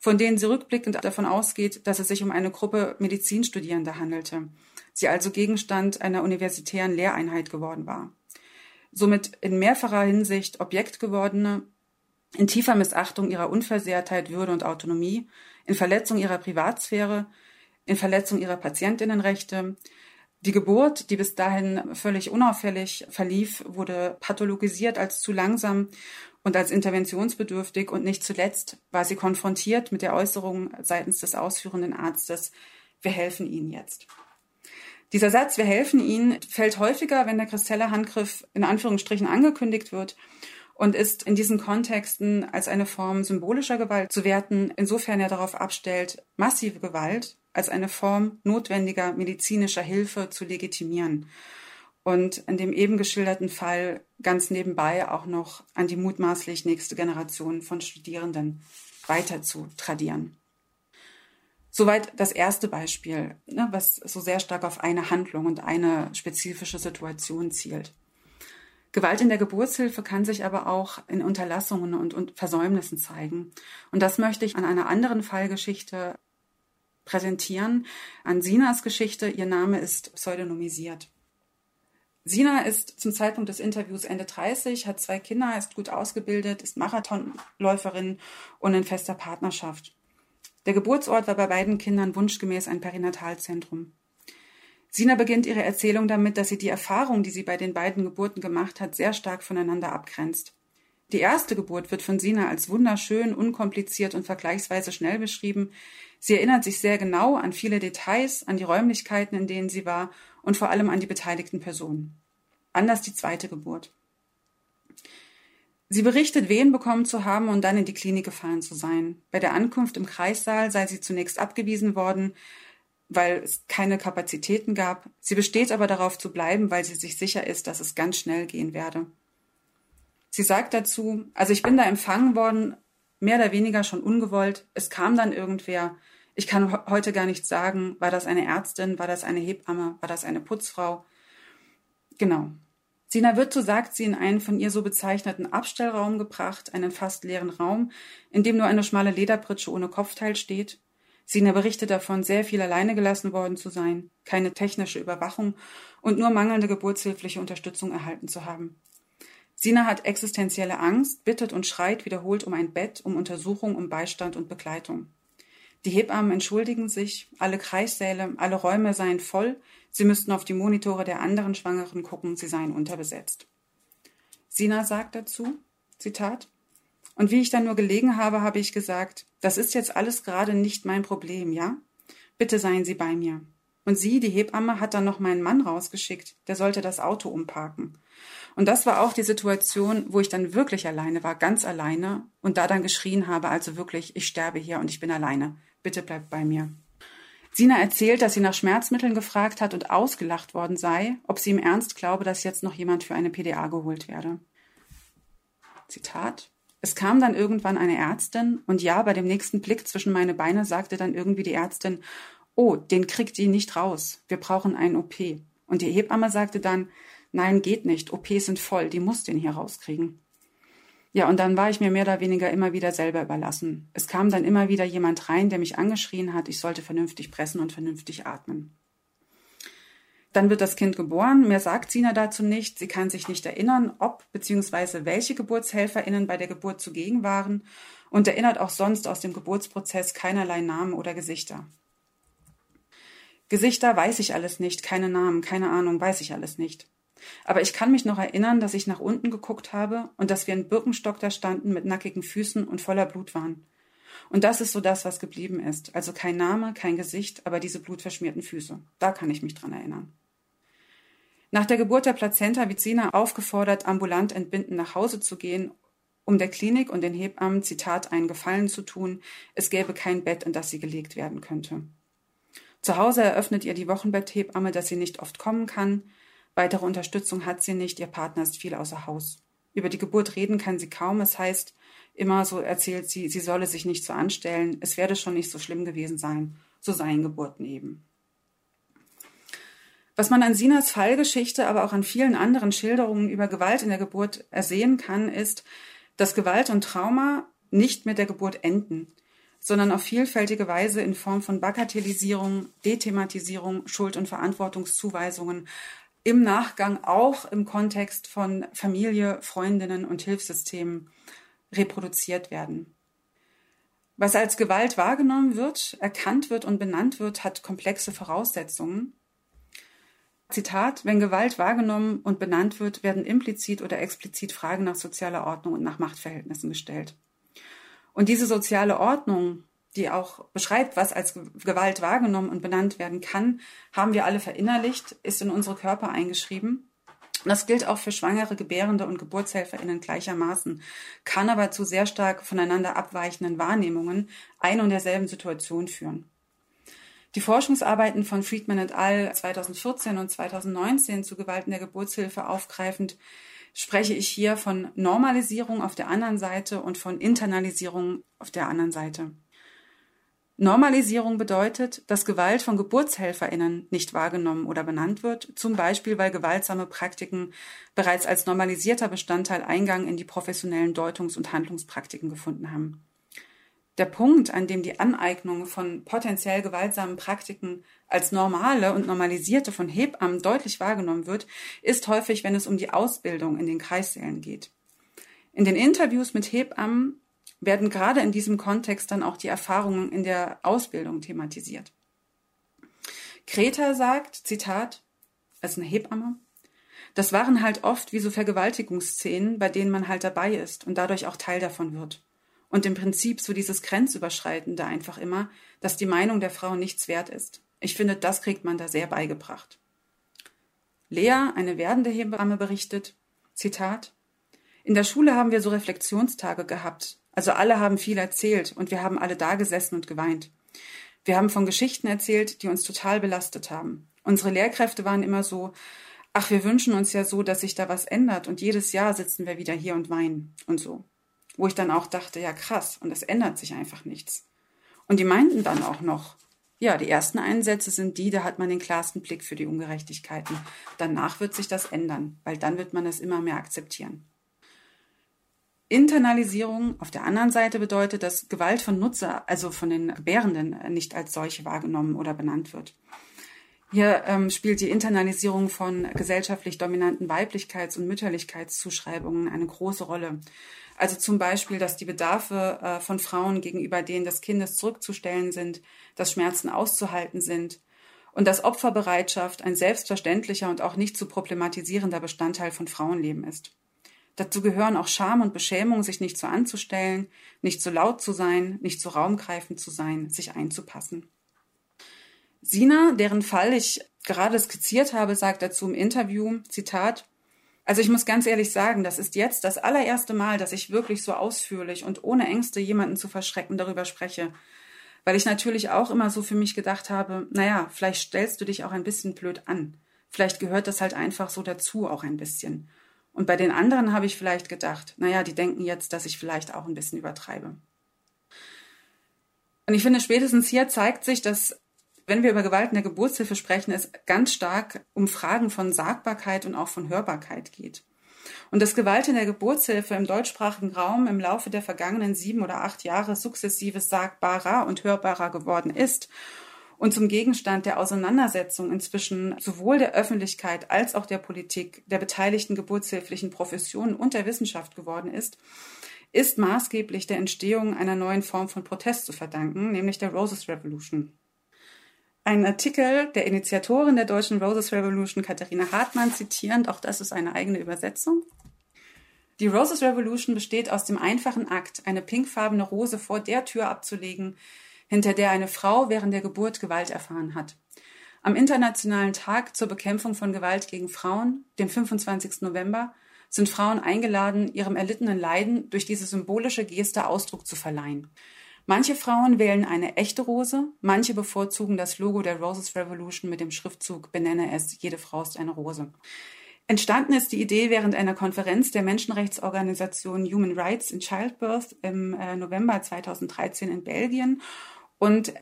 von denen sie rückblickend davon ausgeht, dass es sich um eine Gruppe Medizinstudierender handelte. Sie also Gegenstand einer universitären Lehreinheit geworden war. Somit in mehrfacher Hinsicht Objekt gewordene, in tiefer Missachtung ihrer Unversehrtheit, Würde und Autonomie, in Verletzung ihrer Privatsphäre, in Verletzung ihrer Patientinnenrechte, die Geburt, die bis dahin völlig unauffällig verlief, wurde pathologisiert als zu langsam und als interventionsbedürftig und nicht zuletzt war sie konfrontiert mit der Äußerung seitens des ausführenden Arztes, wir helfen Ihnen jetzt. Dieser Satz, wir helfen Ihnen, fällt häufiger, wenn der Christella-Handgriff in Anführungsstrichen angekündigt wird und ist in diesen Kontexten als eine Form symbolischer Gewalt zu werten, insofern er darauf abstellt, massive Gewalt als eine Form notwendiger medizinischer Hilfe zu legitimieren und in dem eben geschilderten Fall ganz nebenbei auch noch an die mutmaßlich nächste Generation von Studierenden weiter zu tradieren. Soweit das erste Beispiel, ne, was so sehr stark auf eine Handlung und eine spezifische Situation zielt. Gewalt in der Geburtshilfe kann sich aber auch in Unterlassungen und, und Versäumnissen zeigen. Und das möchte ich an einer anderen Fallgeschichte präsentieren, an Sinas Geschichte. Ihr Name ist pseudonymisiert. Sina ist zum Zeitpunkt des Interviews Ende 30, hat zwei Kinder, ist gut ausgebildet, ist Marathonläuferin und in fester Partnerschaft. Der Geburtsort war bei beiden Kindern wunschgemäß ein Perinatalzentrum. Sina beginnt ihre Erzählung damit, dass sie die Erfahrung, die sie bei den beiden Geburten gemacht hat, sehr stark voneinander abgrenzt. Die erste Geburt wird von Sina als wunderschön, unkompliziert und vergleichsweise schnell beschrieben. Sie erinnert sich sehr genau an viele Details, an die Räumlichkeiten, in denen sie war und vor allem an die beteiligten Personen. Anders die zweite Geburt. Sie berichtet, Wehen bekommen zu haben und dann in die Klinik gefahren zu sein. Bei der Ankunft im Kreissaal sei sie zunächst abgewiesen worden, weil es keine Kapazitäten gab. Sie besteht aber darauf zu bleiben, weil sie sich sicher ist, dass es ganz schnell gehen werde. Sie sagt dazu, also ich bin da empfangen worden, mehr oder weniger schon ungewollt. Es kam dann irgendwer. Ich kann heute gar nicht sagen, war das eine Ärztin, war das eine Hebamme, war das eine Putzfrau. Genau. Sina wird, so sagt sie, in einen von ihr so bezeichneten Abstellraum gebracht, einen fast leeren Raum, in dem nur eine schmale Lederpritsche ohne Kopfteil steht Sina berichtet davon, sehr viel alleine gelassen worden zu sein, keine technische Überwachung und nur mangelnde geburtshilfliche Unterstützung erhalten zu haben. Sina hat existenzielle Angst, bittet und schreit wiederholt um ein Bett, um Untersuchung, um Beistand und Begleitung. Die Hebammen entschuldigen sich, alle Kreissäle, alle Räume seien voll, sie müssten auf die Monitore der anderen Schwangeren gucken, sie seien unterbesetzt. Sina sagt dazu, Zitat, und wie ich dann nur gelegen habe, habe ich gesagt, das ist jetzt alles gerade nicht mein Problem, ja? Bitte seien Sie bei mir. Und sie, die Hebamme, hat dann noch meinen Mann rausgeschickt, der sollte das Auto umparken. Und das war auch die Situation, wo ich dann wirklich alleine war, ganz alleine und da dann geschrien habe, also wirklich, ich sterbe hier und ich bin alleine. Bitte bleibt bei mir. Sina erzählt, dass sie nach Schmerzmitteln gefragt hat und ausgelacht worden sei, ob sie im Ernst glaube, dass jetzt noch jemand für eine PDA geholt werde. Zitat. Es kam dann irgendwann eine Ärztin und ja, bei dem nächsten Blick zwischen meine Beine sagte dann irgendwie die Ärztin, oh, den kriegt die nicht raus. Wir brauchen einen OP. Und die Hebamme sagte dann, nein, geht nicht. OPs sind voll. Die muss den hier rauskriegen. Ja, und dann war ich mir mehr oder weniger immer wieder selber überlassen. Es kam dann immer wieder jemand rein, der mich angeschrien hat, ich sollte vernünftig pressen und vernünftig atmen. Dann wird das Kind geboren. Mehr sagt Sina dazu nicht. Sie kann sich nicht erinnern, ob bzw. welche GeburtshelferInnen bei der Geburt zugegen waren und erinnert auch sonst aus dem Geburtsprozess keinerlei Namen oder Gesichter. Gesichter weiß ich alles nicht, keine Namen, keine Ahnung, weiß ich alles nicht. Aber ich kann mich noch erinnern, dass ich nach unten geguckt habe und dass wir in Birkenstock da standen mit nackigen Füßen und voller Blut waren. Und das ist so das, was geblieben ist. Also kein Name, kein Gesicht, aber diese blutverschmierten Füße. Da kann ich mich dran erinnern. Nach der Geburt der Plazenta wird Sina aufgefordert, ambulant entbinden nach Hause zu gehen, um der Klinik und den Hebammen, Zitat, einen Gefallen zu tun. Es gäbe kein Bett, in das sie gelegt werden könnte. Zu Hause eröffnet ihr die Wochenbetthebamme, dass sie nicht oft kommen kann. Weitere Unterstützung hat sie nicht, ihr Partner ist viel außer Haus. Über die Geburt reden kann sie kaum, es heißt, immer so erzählt sie, sie solle sich nicht so anstellen, es werde schon nicht so schlimm gewesen sein, so seien Geburten eben. Was man an Sinas Fallgeschichte, aber auch an vielen anderen Schilderungen über Gewalt in der Geburt ersehen kann, ist, dass Gewalt und Trauma nicht mit der Geburt enden sondern auf vielfältige Weise in Form von Bagatellisierung, Dethematisierung, Schuld- und Verantwortungszuweisungen, im Nachgang auch im Kontext von Familie, Freundinnen und Hilfssystemen reproduziert werden. Was als Gewalt wahrgenommen wird, erkannt wird und benannt wird, hat komplexe Voraussetzungen. Zitat, wenn Gewalt wahrgenommen und benannt wird, werden implizit oder explizit Fragen nach sozialer Ordnung und nach Machtverhältnissen gestellt. Und diese soziale Ordnung, die auch beschreibt, was als Gewalt wahrgenommen und benannt werden kann, haben wir alle verinnerlicht, ist in unsere Körper eingeschrieben. Das gilt auch für schwangere, Gebärende und GeburtshelferInnen gleichermaßen, kann aber zu sehr stark voneinander abweichenden Wahrnehmungen ein und derselben Situation führen. Die Forschungsarbeiten von Friedman et al. 2014 und 2019 zu Gewalt in der Geburtshilfe aufgreifend spreche ich hier von Normalisierung auf der anderen Seite und von Internalisierung auf der anderen Seite. Normalisierung bedeutet, dass Gewalt von GeburtshelferInnen nicht wahrgenommen oder benannt wird, zum Beispiel weil gewaltsame Praktiken bereits als normalisierter Bestandteil Eingang in die professionellen Deutungs- und Handlungspraktiken gefunden haben. Der Punkt, an dem die Aneignung von potenziell gewaltsamen Praktiken als normale und normalisierte von Hebammen deutlich wahrgenommen wird, ist häufig, wenn es um die Ausbildung in den Kreissälen geht. In den Interviews mit Hebammen werden gerade in diesem Kontext dann auch die Erfahrungen in der Ausbildung thematisiert. Greta sagt, Zitat, als eine Hebamme, das waren halt oft wie so Vergewaltigungsszenen, bei denen man halt dabei ist und dadurch auch Teil davon wird. Und im Prinzip so dieses Grenzüberschreitende einfach immer, dass die Meinung der Frau nichts wert ist. Ich finde, das kriegt man da sehr beigebracht. Lea, eine werdende Hebamme, berichtet, Zitat, in der Schule haben wir so Reflexionstage gehabt. Also alle haben viel erzählt und wir haben alle da gesessen und geweint. Wir haben von Geschichten erzählt, die uns total belastet haben. Unsere Lehrkräfte waren immer so, ach, wir wünschen uns ja so, dass sich da was ändert und jedes Jahr sitzen wir wieder hier und weinen und so wo ich dann auch dachte, ja krass, und es ändert sich einfach nichts. Und die meinten dann auch noch, ja, die ersten Einsätze sind die, da hat man den klarsten Blick für die Ungerechtigkeiten. Danach wird sich das ändern, weil dann wird man das immer mehr akzeptieren. Internalisierung auf der anderen Seite bedeutet, dass Gewalt von Nutzer, also von den Gebärenden, nicht als solche wahrgenommen oder benannt wird. Hier ähm, spielt die Internalisierung von gesellschaftlich dominanten Weiblichkeits- und Mütterlichkeitszuschreibungen eine große Rolle. Also zum Beispiel, dass die Bedarfe äh, von Frauen gegenüber denen des Kindes zurückzustellen sind, dass Schmerzen auszuhalten sind und dass Opferbereitschaft ein selbstverständlicher und auch nicht zu problematisierender Bestandteil von Frauenleben ist. Dazu gehören auch Scham und Beschämung, sich nicht so anzustellen, nicht so laut zu sein, nicht so raumgreifend zu sein, sich einzupassen. Sina, deren Fall ich gerade skizziert habe, sagt dazu im Interview, Zitat, Also ich muss ganz ehrlich sagen, das ist jetzt das allererste Mal, dass ich wirklich so ausführlich und ohne Ängste jemanden zu verschrecken darüber spreche. Weil ich natürlich auch immer so für mich gedacht habe, naja, vielleicht stellst du dich auch ein bisschen blöd an. Vielleicht gehört das halt einfach so dazu auch ein bisschen. Und bei den anderen habe ich vielleicht gedacht, naja, die denken jetzt, dass ich vielleicht auch ein bisschen übertreibe. Und ich finde, spätestens hier zeigt sich, dass wenn wir über Gewalt in der Geburtshilfe sprechen, es ganz stark um Fragen von Sagbarkeit und auch von Hörbarkeit geht. Und dass Gewalt in der Geburtshilfe im deutschsprachigen Raum im Laufe der vergangenen sieben oder acht Jahre sukzessive sagbarer und hörbarer geworden ist und zum Gegenstand der Auseinandersetzung inzwischen sowohl der Öffentlichkeit als auch der Politik, der beteiligten geburtshilflichen Professionen und der Wissenschaft geworden ist, ist maßgeblich der Entstehung einer neuen Form von Protest zu verdanken, nämlich der Roses Revolution. Ein Artikel der Initiatorin der deutschen Roses Revolution, Katharina Hartmann, zitierend, auch das ist eine eigene Übersetzung. Die Roses Revolution besteht aus dem einfachen Akt, eine pinkfarbene Rose vor der Tür abzulegen, hinter der eine Frau während der Geburt Gewalt erfahren hat. Am Internationalen Tag zur Bekämpfung von Gewalt gegen Frauen, dem 25. November, sind Frauen eingeladen, ihrem erlittenen Leiden durch diese symbolische Geste Ausdruck zu verleihen. Manche Frauen wählen eine echte Rose, manche bevorzugen das Logo der Roses Revolution mit dem Schriftzug Benenne es, jede Frau ist eine Rose. Entstanden ist die Idee während einer Konferenz der Menschenrechtsorganisation Human Rights in Childbirth im äh, November 2013 in Belgien. Und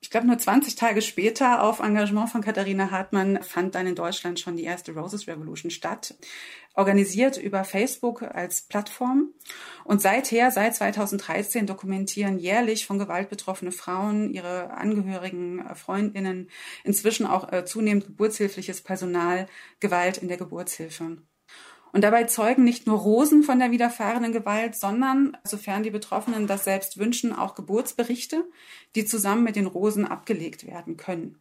ich glaube, nur 20 Tage später auf Engagement von Katharina Hartmann fand dann in Deutschland schon die erste Roses Revolution statt, organisiert über Facebook als Plattform. Und seither, seit 2013, dokumentieren jährlich von Gewalt betroffene Frauen, ihre Angehörigen, Freundinnen, inzwischen auch äh, zunehmend geburtshilfliches Personal Gewalt in der Geburtshilfe. Und dabei zeugen nicht nur Rosen von der widerfahrenen Gewalt, sondern, sofern die Betroffenen das selbst wünschen, auch Geburtsberichte, die zusammen mit den Rosen abgelegt werden können.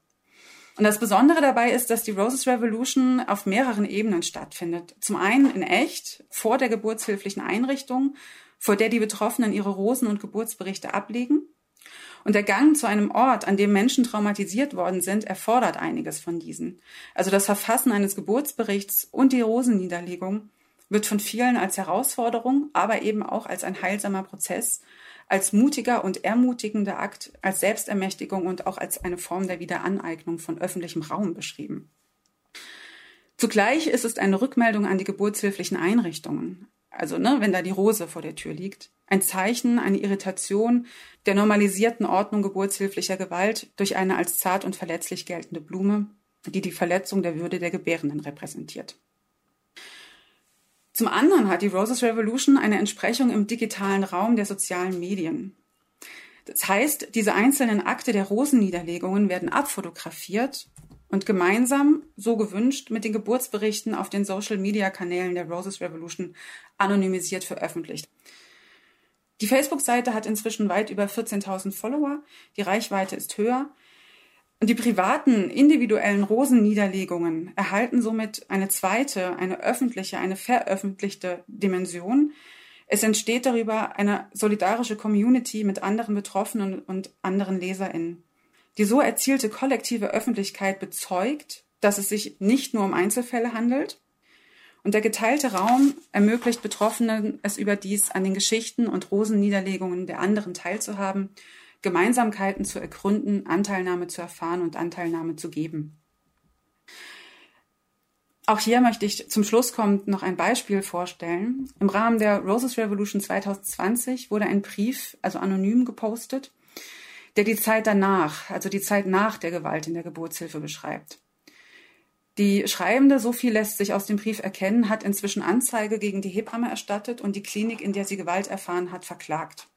Und das Besondere dabei ist, dass die Roses Revolution auf mehreren Ebenen stattfindet. Zum einen in echt, vor der geburtshilflichen Einrichtung, vor der die Betroffenen ihre Rosen und Geburtsberichte ablegen. Und der Gang zu einem Ort, an dem Menschen traumatisiert worden sind, erfordert einiges von diesen. Also das Verfassen eines Geburtsberichts und die Rosenniederlegung wird von vielen als Herausforderung, aber eben auch als ein heilsamer Prozess, als mutiger und ermutigender Akt, als Selbstermächtigung und auch als eine Form der Wiederaneignung von öffentlichem Raum beschrieben. Zugleich ist es eine Rückmeldung an die geburtshilflichen Einrichtungen, also ne, wenn da die Rose vor der Tür liegt, ein Zeichen, eine Irritation der normalisierten Ordnung geburtshilflicher Gewalt durch eine als zart und verletzlich geltende Blume, die die Verletzung der Würde der Gebärenden repräsentiert. Zum anderen hat die Roses Revolution eine Entsprechung im digitalen Raum der sozialen Medien. Das heißt, diese einzelnen Akte der Rosenniederlegungen werden abfotografiert und gemeinsam, so gewünscht, mit den Geburtsberichten auf den Social-Media-Kanälen der Roses Revolution anonymisiert veröffentlicht. Die Facebook-Seite hat inzwischen weit über 14.000 Follower, die Reichweite ist höher. Und die privaten, individuellen Rosenniederlegungen erhalten somit eine zweite, eine öffentliche, eine veröffentlichte Dimension. Es entsteht darüber eine solidarische Community mit anderen Betroffenen und anderen LeserInnen. Die so erzielte kollektive Öffentlichkeit bezeugt, dass es sich nicht nur um Einzelfälle handelt. Und der geteilte Raum ermöglicht Betroffenen, es überdies an den Geschichten und Rosenniederlegungen der anderen teilzuhaben, Gemeinsamkeiten zu ergründen, Anteilnahme zu erfahren und Anteilnahme zu geben. Auch hier möchte ich zum Schluss kommt noch ein Beispiel vorstellen. Im Rahmen der Roses Revolution 2020 wurde ein Brief, also anonym gepostet, der die Zeit danach, also die Zeit nach der Gewalt in der Geburtshilfe beschreibt. Die Schreibende, so viel lässt sich aus dem Brief erkennen, hat inzwischen Anzeige gegen die Hebamme erstattet und die Klinik, in der sie Gewalt erfahren hat, verklagt.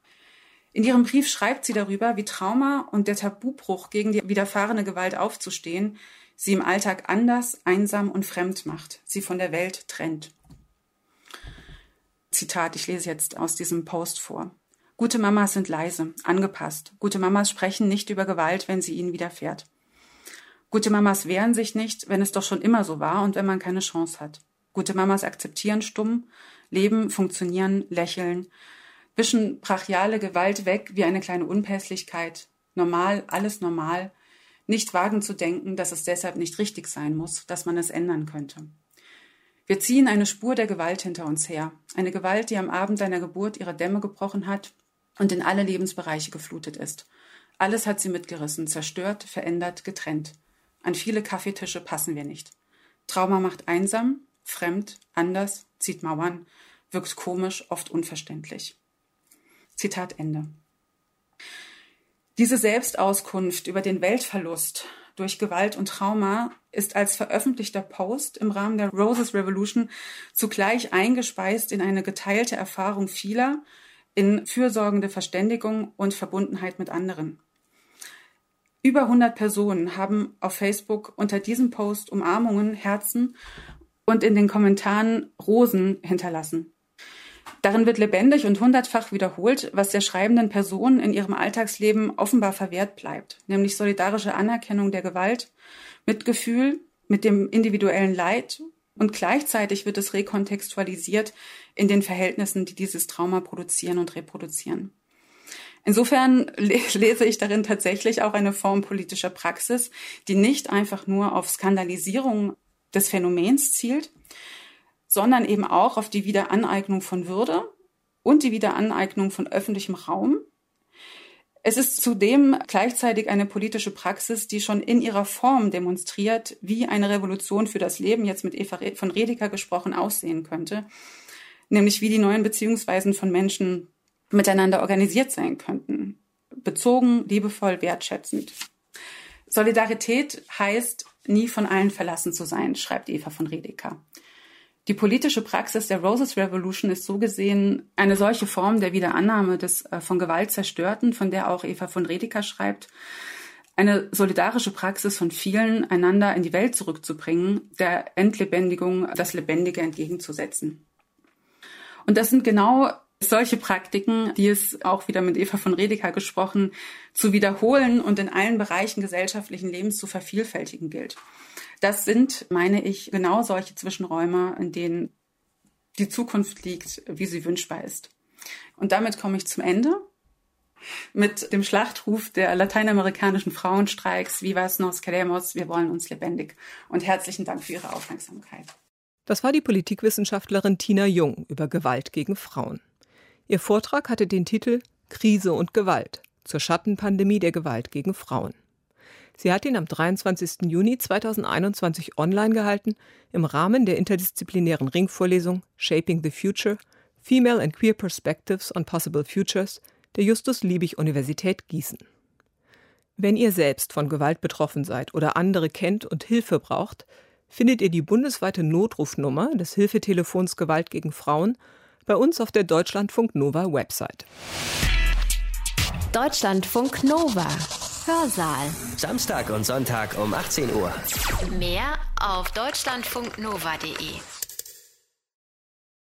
In ihrem Brief schreibt sie darüber, wie Trauma und der Tabubruch gegen die widerfahrene Gewalt aufzustehen, sie im Alltag anders, einsam und fremd macht, sie von der Welt trennt. Zitat, ich lese jetzt aus diesem Post vor. Gute Mamas sind leise, angepasst. Gute Mamas sprechen nicht über Gewalt, wenn sie ihnen widerfährt. Gute Mamas wehren sich nicht, wenn es doch schon immer so war und wenn man keine Chance hat. Gute Mamas akzeptieren stumm, leben, funktionieren, lächeln, wischen brachiale Gewalt weg wie eine kleine Unpässlichkeit. Normal, alles normal. Nicht wagen zu denken, dass es deshalb nicht richtig sein muss, dass man es ändern könnte. Wir ziehen eine Spur der Gewalt hinter uns her. Eine Gewalt, die am Abend deiner Geburt ihre Dämme gebrochen hat und in alle Lebensbereiche geflutet ist. Alles hat sie mitgerissen, zerstört, verändert, getrennt. An viele Kaffeetische passen wir nicht. Trauma macht einsam, fremd, anders, zieht Mauern, wirkt komisch, oft unverständlich. Zitat Ende. Diese Selbstauskunft über den Weltverlust durch Gewalt und Trauma ist als veröffentlichter Post im Rahmen der Roses Revolution zugleich eingespeist in eine geteilte Erfahrung vieler, in fürsorgende Verständigung und Verbundenheit mit anderen. Über 100 Personen haben auf Facebook unter diesem Post Umarmungen, Herzen und in den Kommentaren Rosen hinterlassen. Darin wird lebendig und hundertfach wiederholt, was der schreibenden Person in ihrem Alltagsleben offenbar verwehrt bleibt, nämlich solidarische Anerkennung der Gewalt, Mitgefühl mit dem individuellen Leid und gleichzeitig wird es rekontextualisiert in den Verhältnissen, die dieses Trauma produzieren und reproduzieren. Insofern (laughs) lese ich darin tatsächlich auch eine Form politischer Praxis, die nicht einfach nur auf Skandalisierung des Phänomens zielt, sondern eben auch auf die Wiederaneignung von Würde und die Wiederaneignung von öffentlichem Raum. Es ist zudem gleichzeitig eine politische Praxis, die schon in ihrer Form demonstriert, wie eine Revolution für das Leben, jetzt mit Eva von Redeker gesprochen, aussehen könnte. Nämlich wie die neuen Beziehungsweisen von Menschen miteinander organisiert sein könnten. Bezogen, liebevoll, wertschätzend. Solidarität heißt, nie von allen verlassen zu sein, schreibt Eva von Redeker. Die politische Praxis der Roses Revolution ist so gesehen eine solche Form der Wiederannahme des äh, von Gewalt zerstörten, von der auch Eva von Redeker schreibt, eine solidarische Praxis von vielen, einander in die Welt zurückzubringen, der Entlebendigung das Lebendige entgegenzusetzen. Und das sind genau solche Praktiken, die es auch wieder mit Eva von Redeker gesprochen, zu wiederholen und in allen Bereichen gesellschaftlichen Lebens zu vervielfältigen gilt. Das sind, meine ich, genau solche Zwischenräume, in denen die Zukunft liegt, wie sie wünschbar ist. Und damit komme ich zum Ende mit dem Schlachtruf der lateinamerikanischen Frauenstreiks Vivas nos queremos, wir wollen uns lebendig. Und herzlichen Dank für Ihre Aufmerksamkeit. Das war die Politikwissenschaftlerin Tina Jung über Gewalt gegen Frauen. Ihr Vortrag hatte den Titel Krise und Gewalt zur Schattenpandemie der Gewalt gegen Frauen. Sie hat ihn am 23. Juni 2021 online gehalten im Rahmen der interdisziplinären Ringvorlesung Shaping the Future Female and Queer Perspectives on Possible Futures der Justus Liebig Universität Gießen. Wenn ihr selbst von Gewalt betroffen seid oder andere kennt und Hilfe braucht, findet ihr die bundesweite Notrufnummer des Hilfetelefons Gewalt gegen Frauen bei uns auf der Deutschlandfunk Nova Website. Deutschlandfunk Nova Hörsaal. Samstag und Sonntag um 18 Uhr. Mehr auf deutschlandfunknova.de.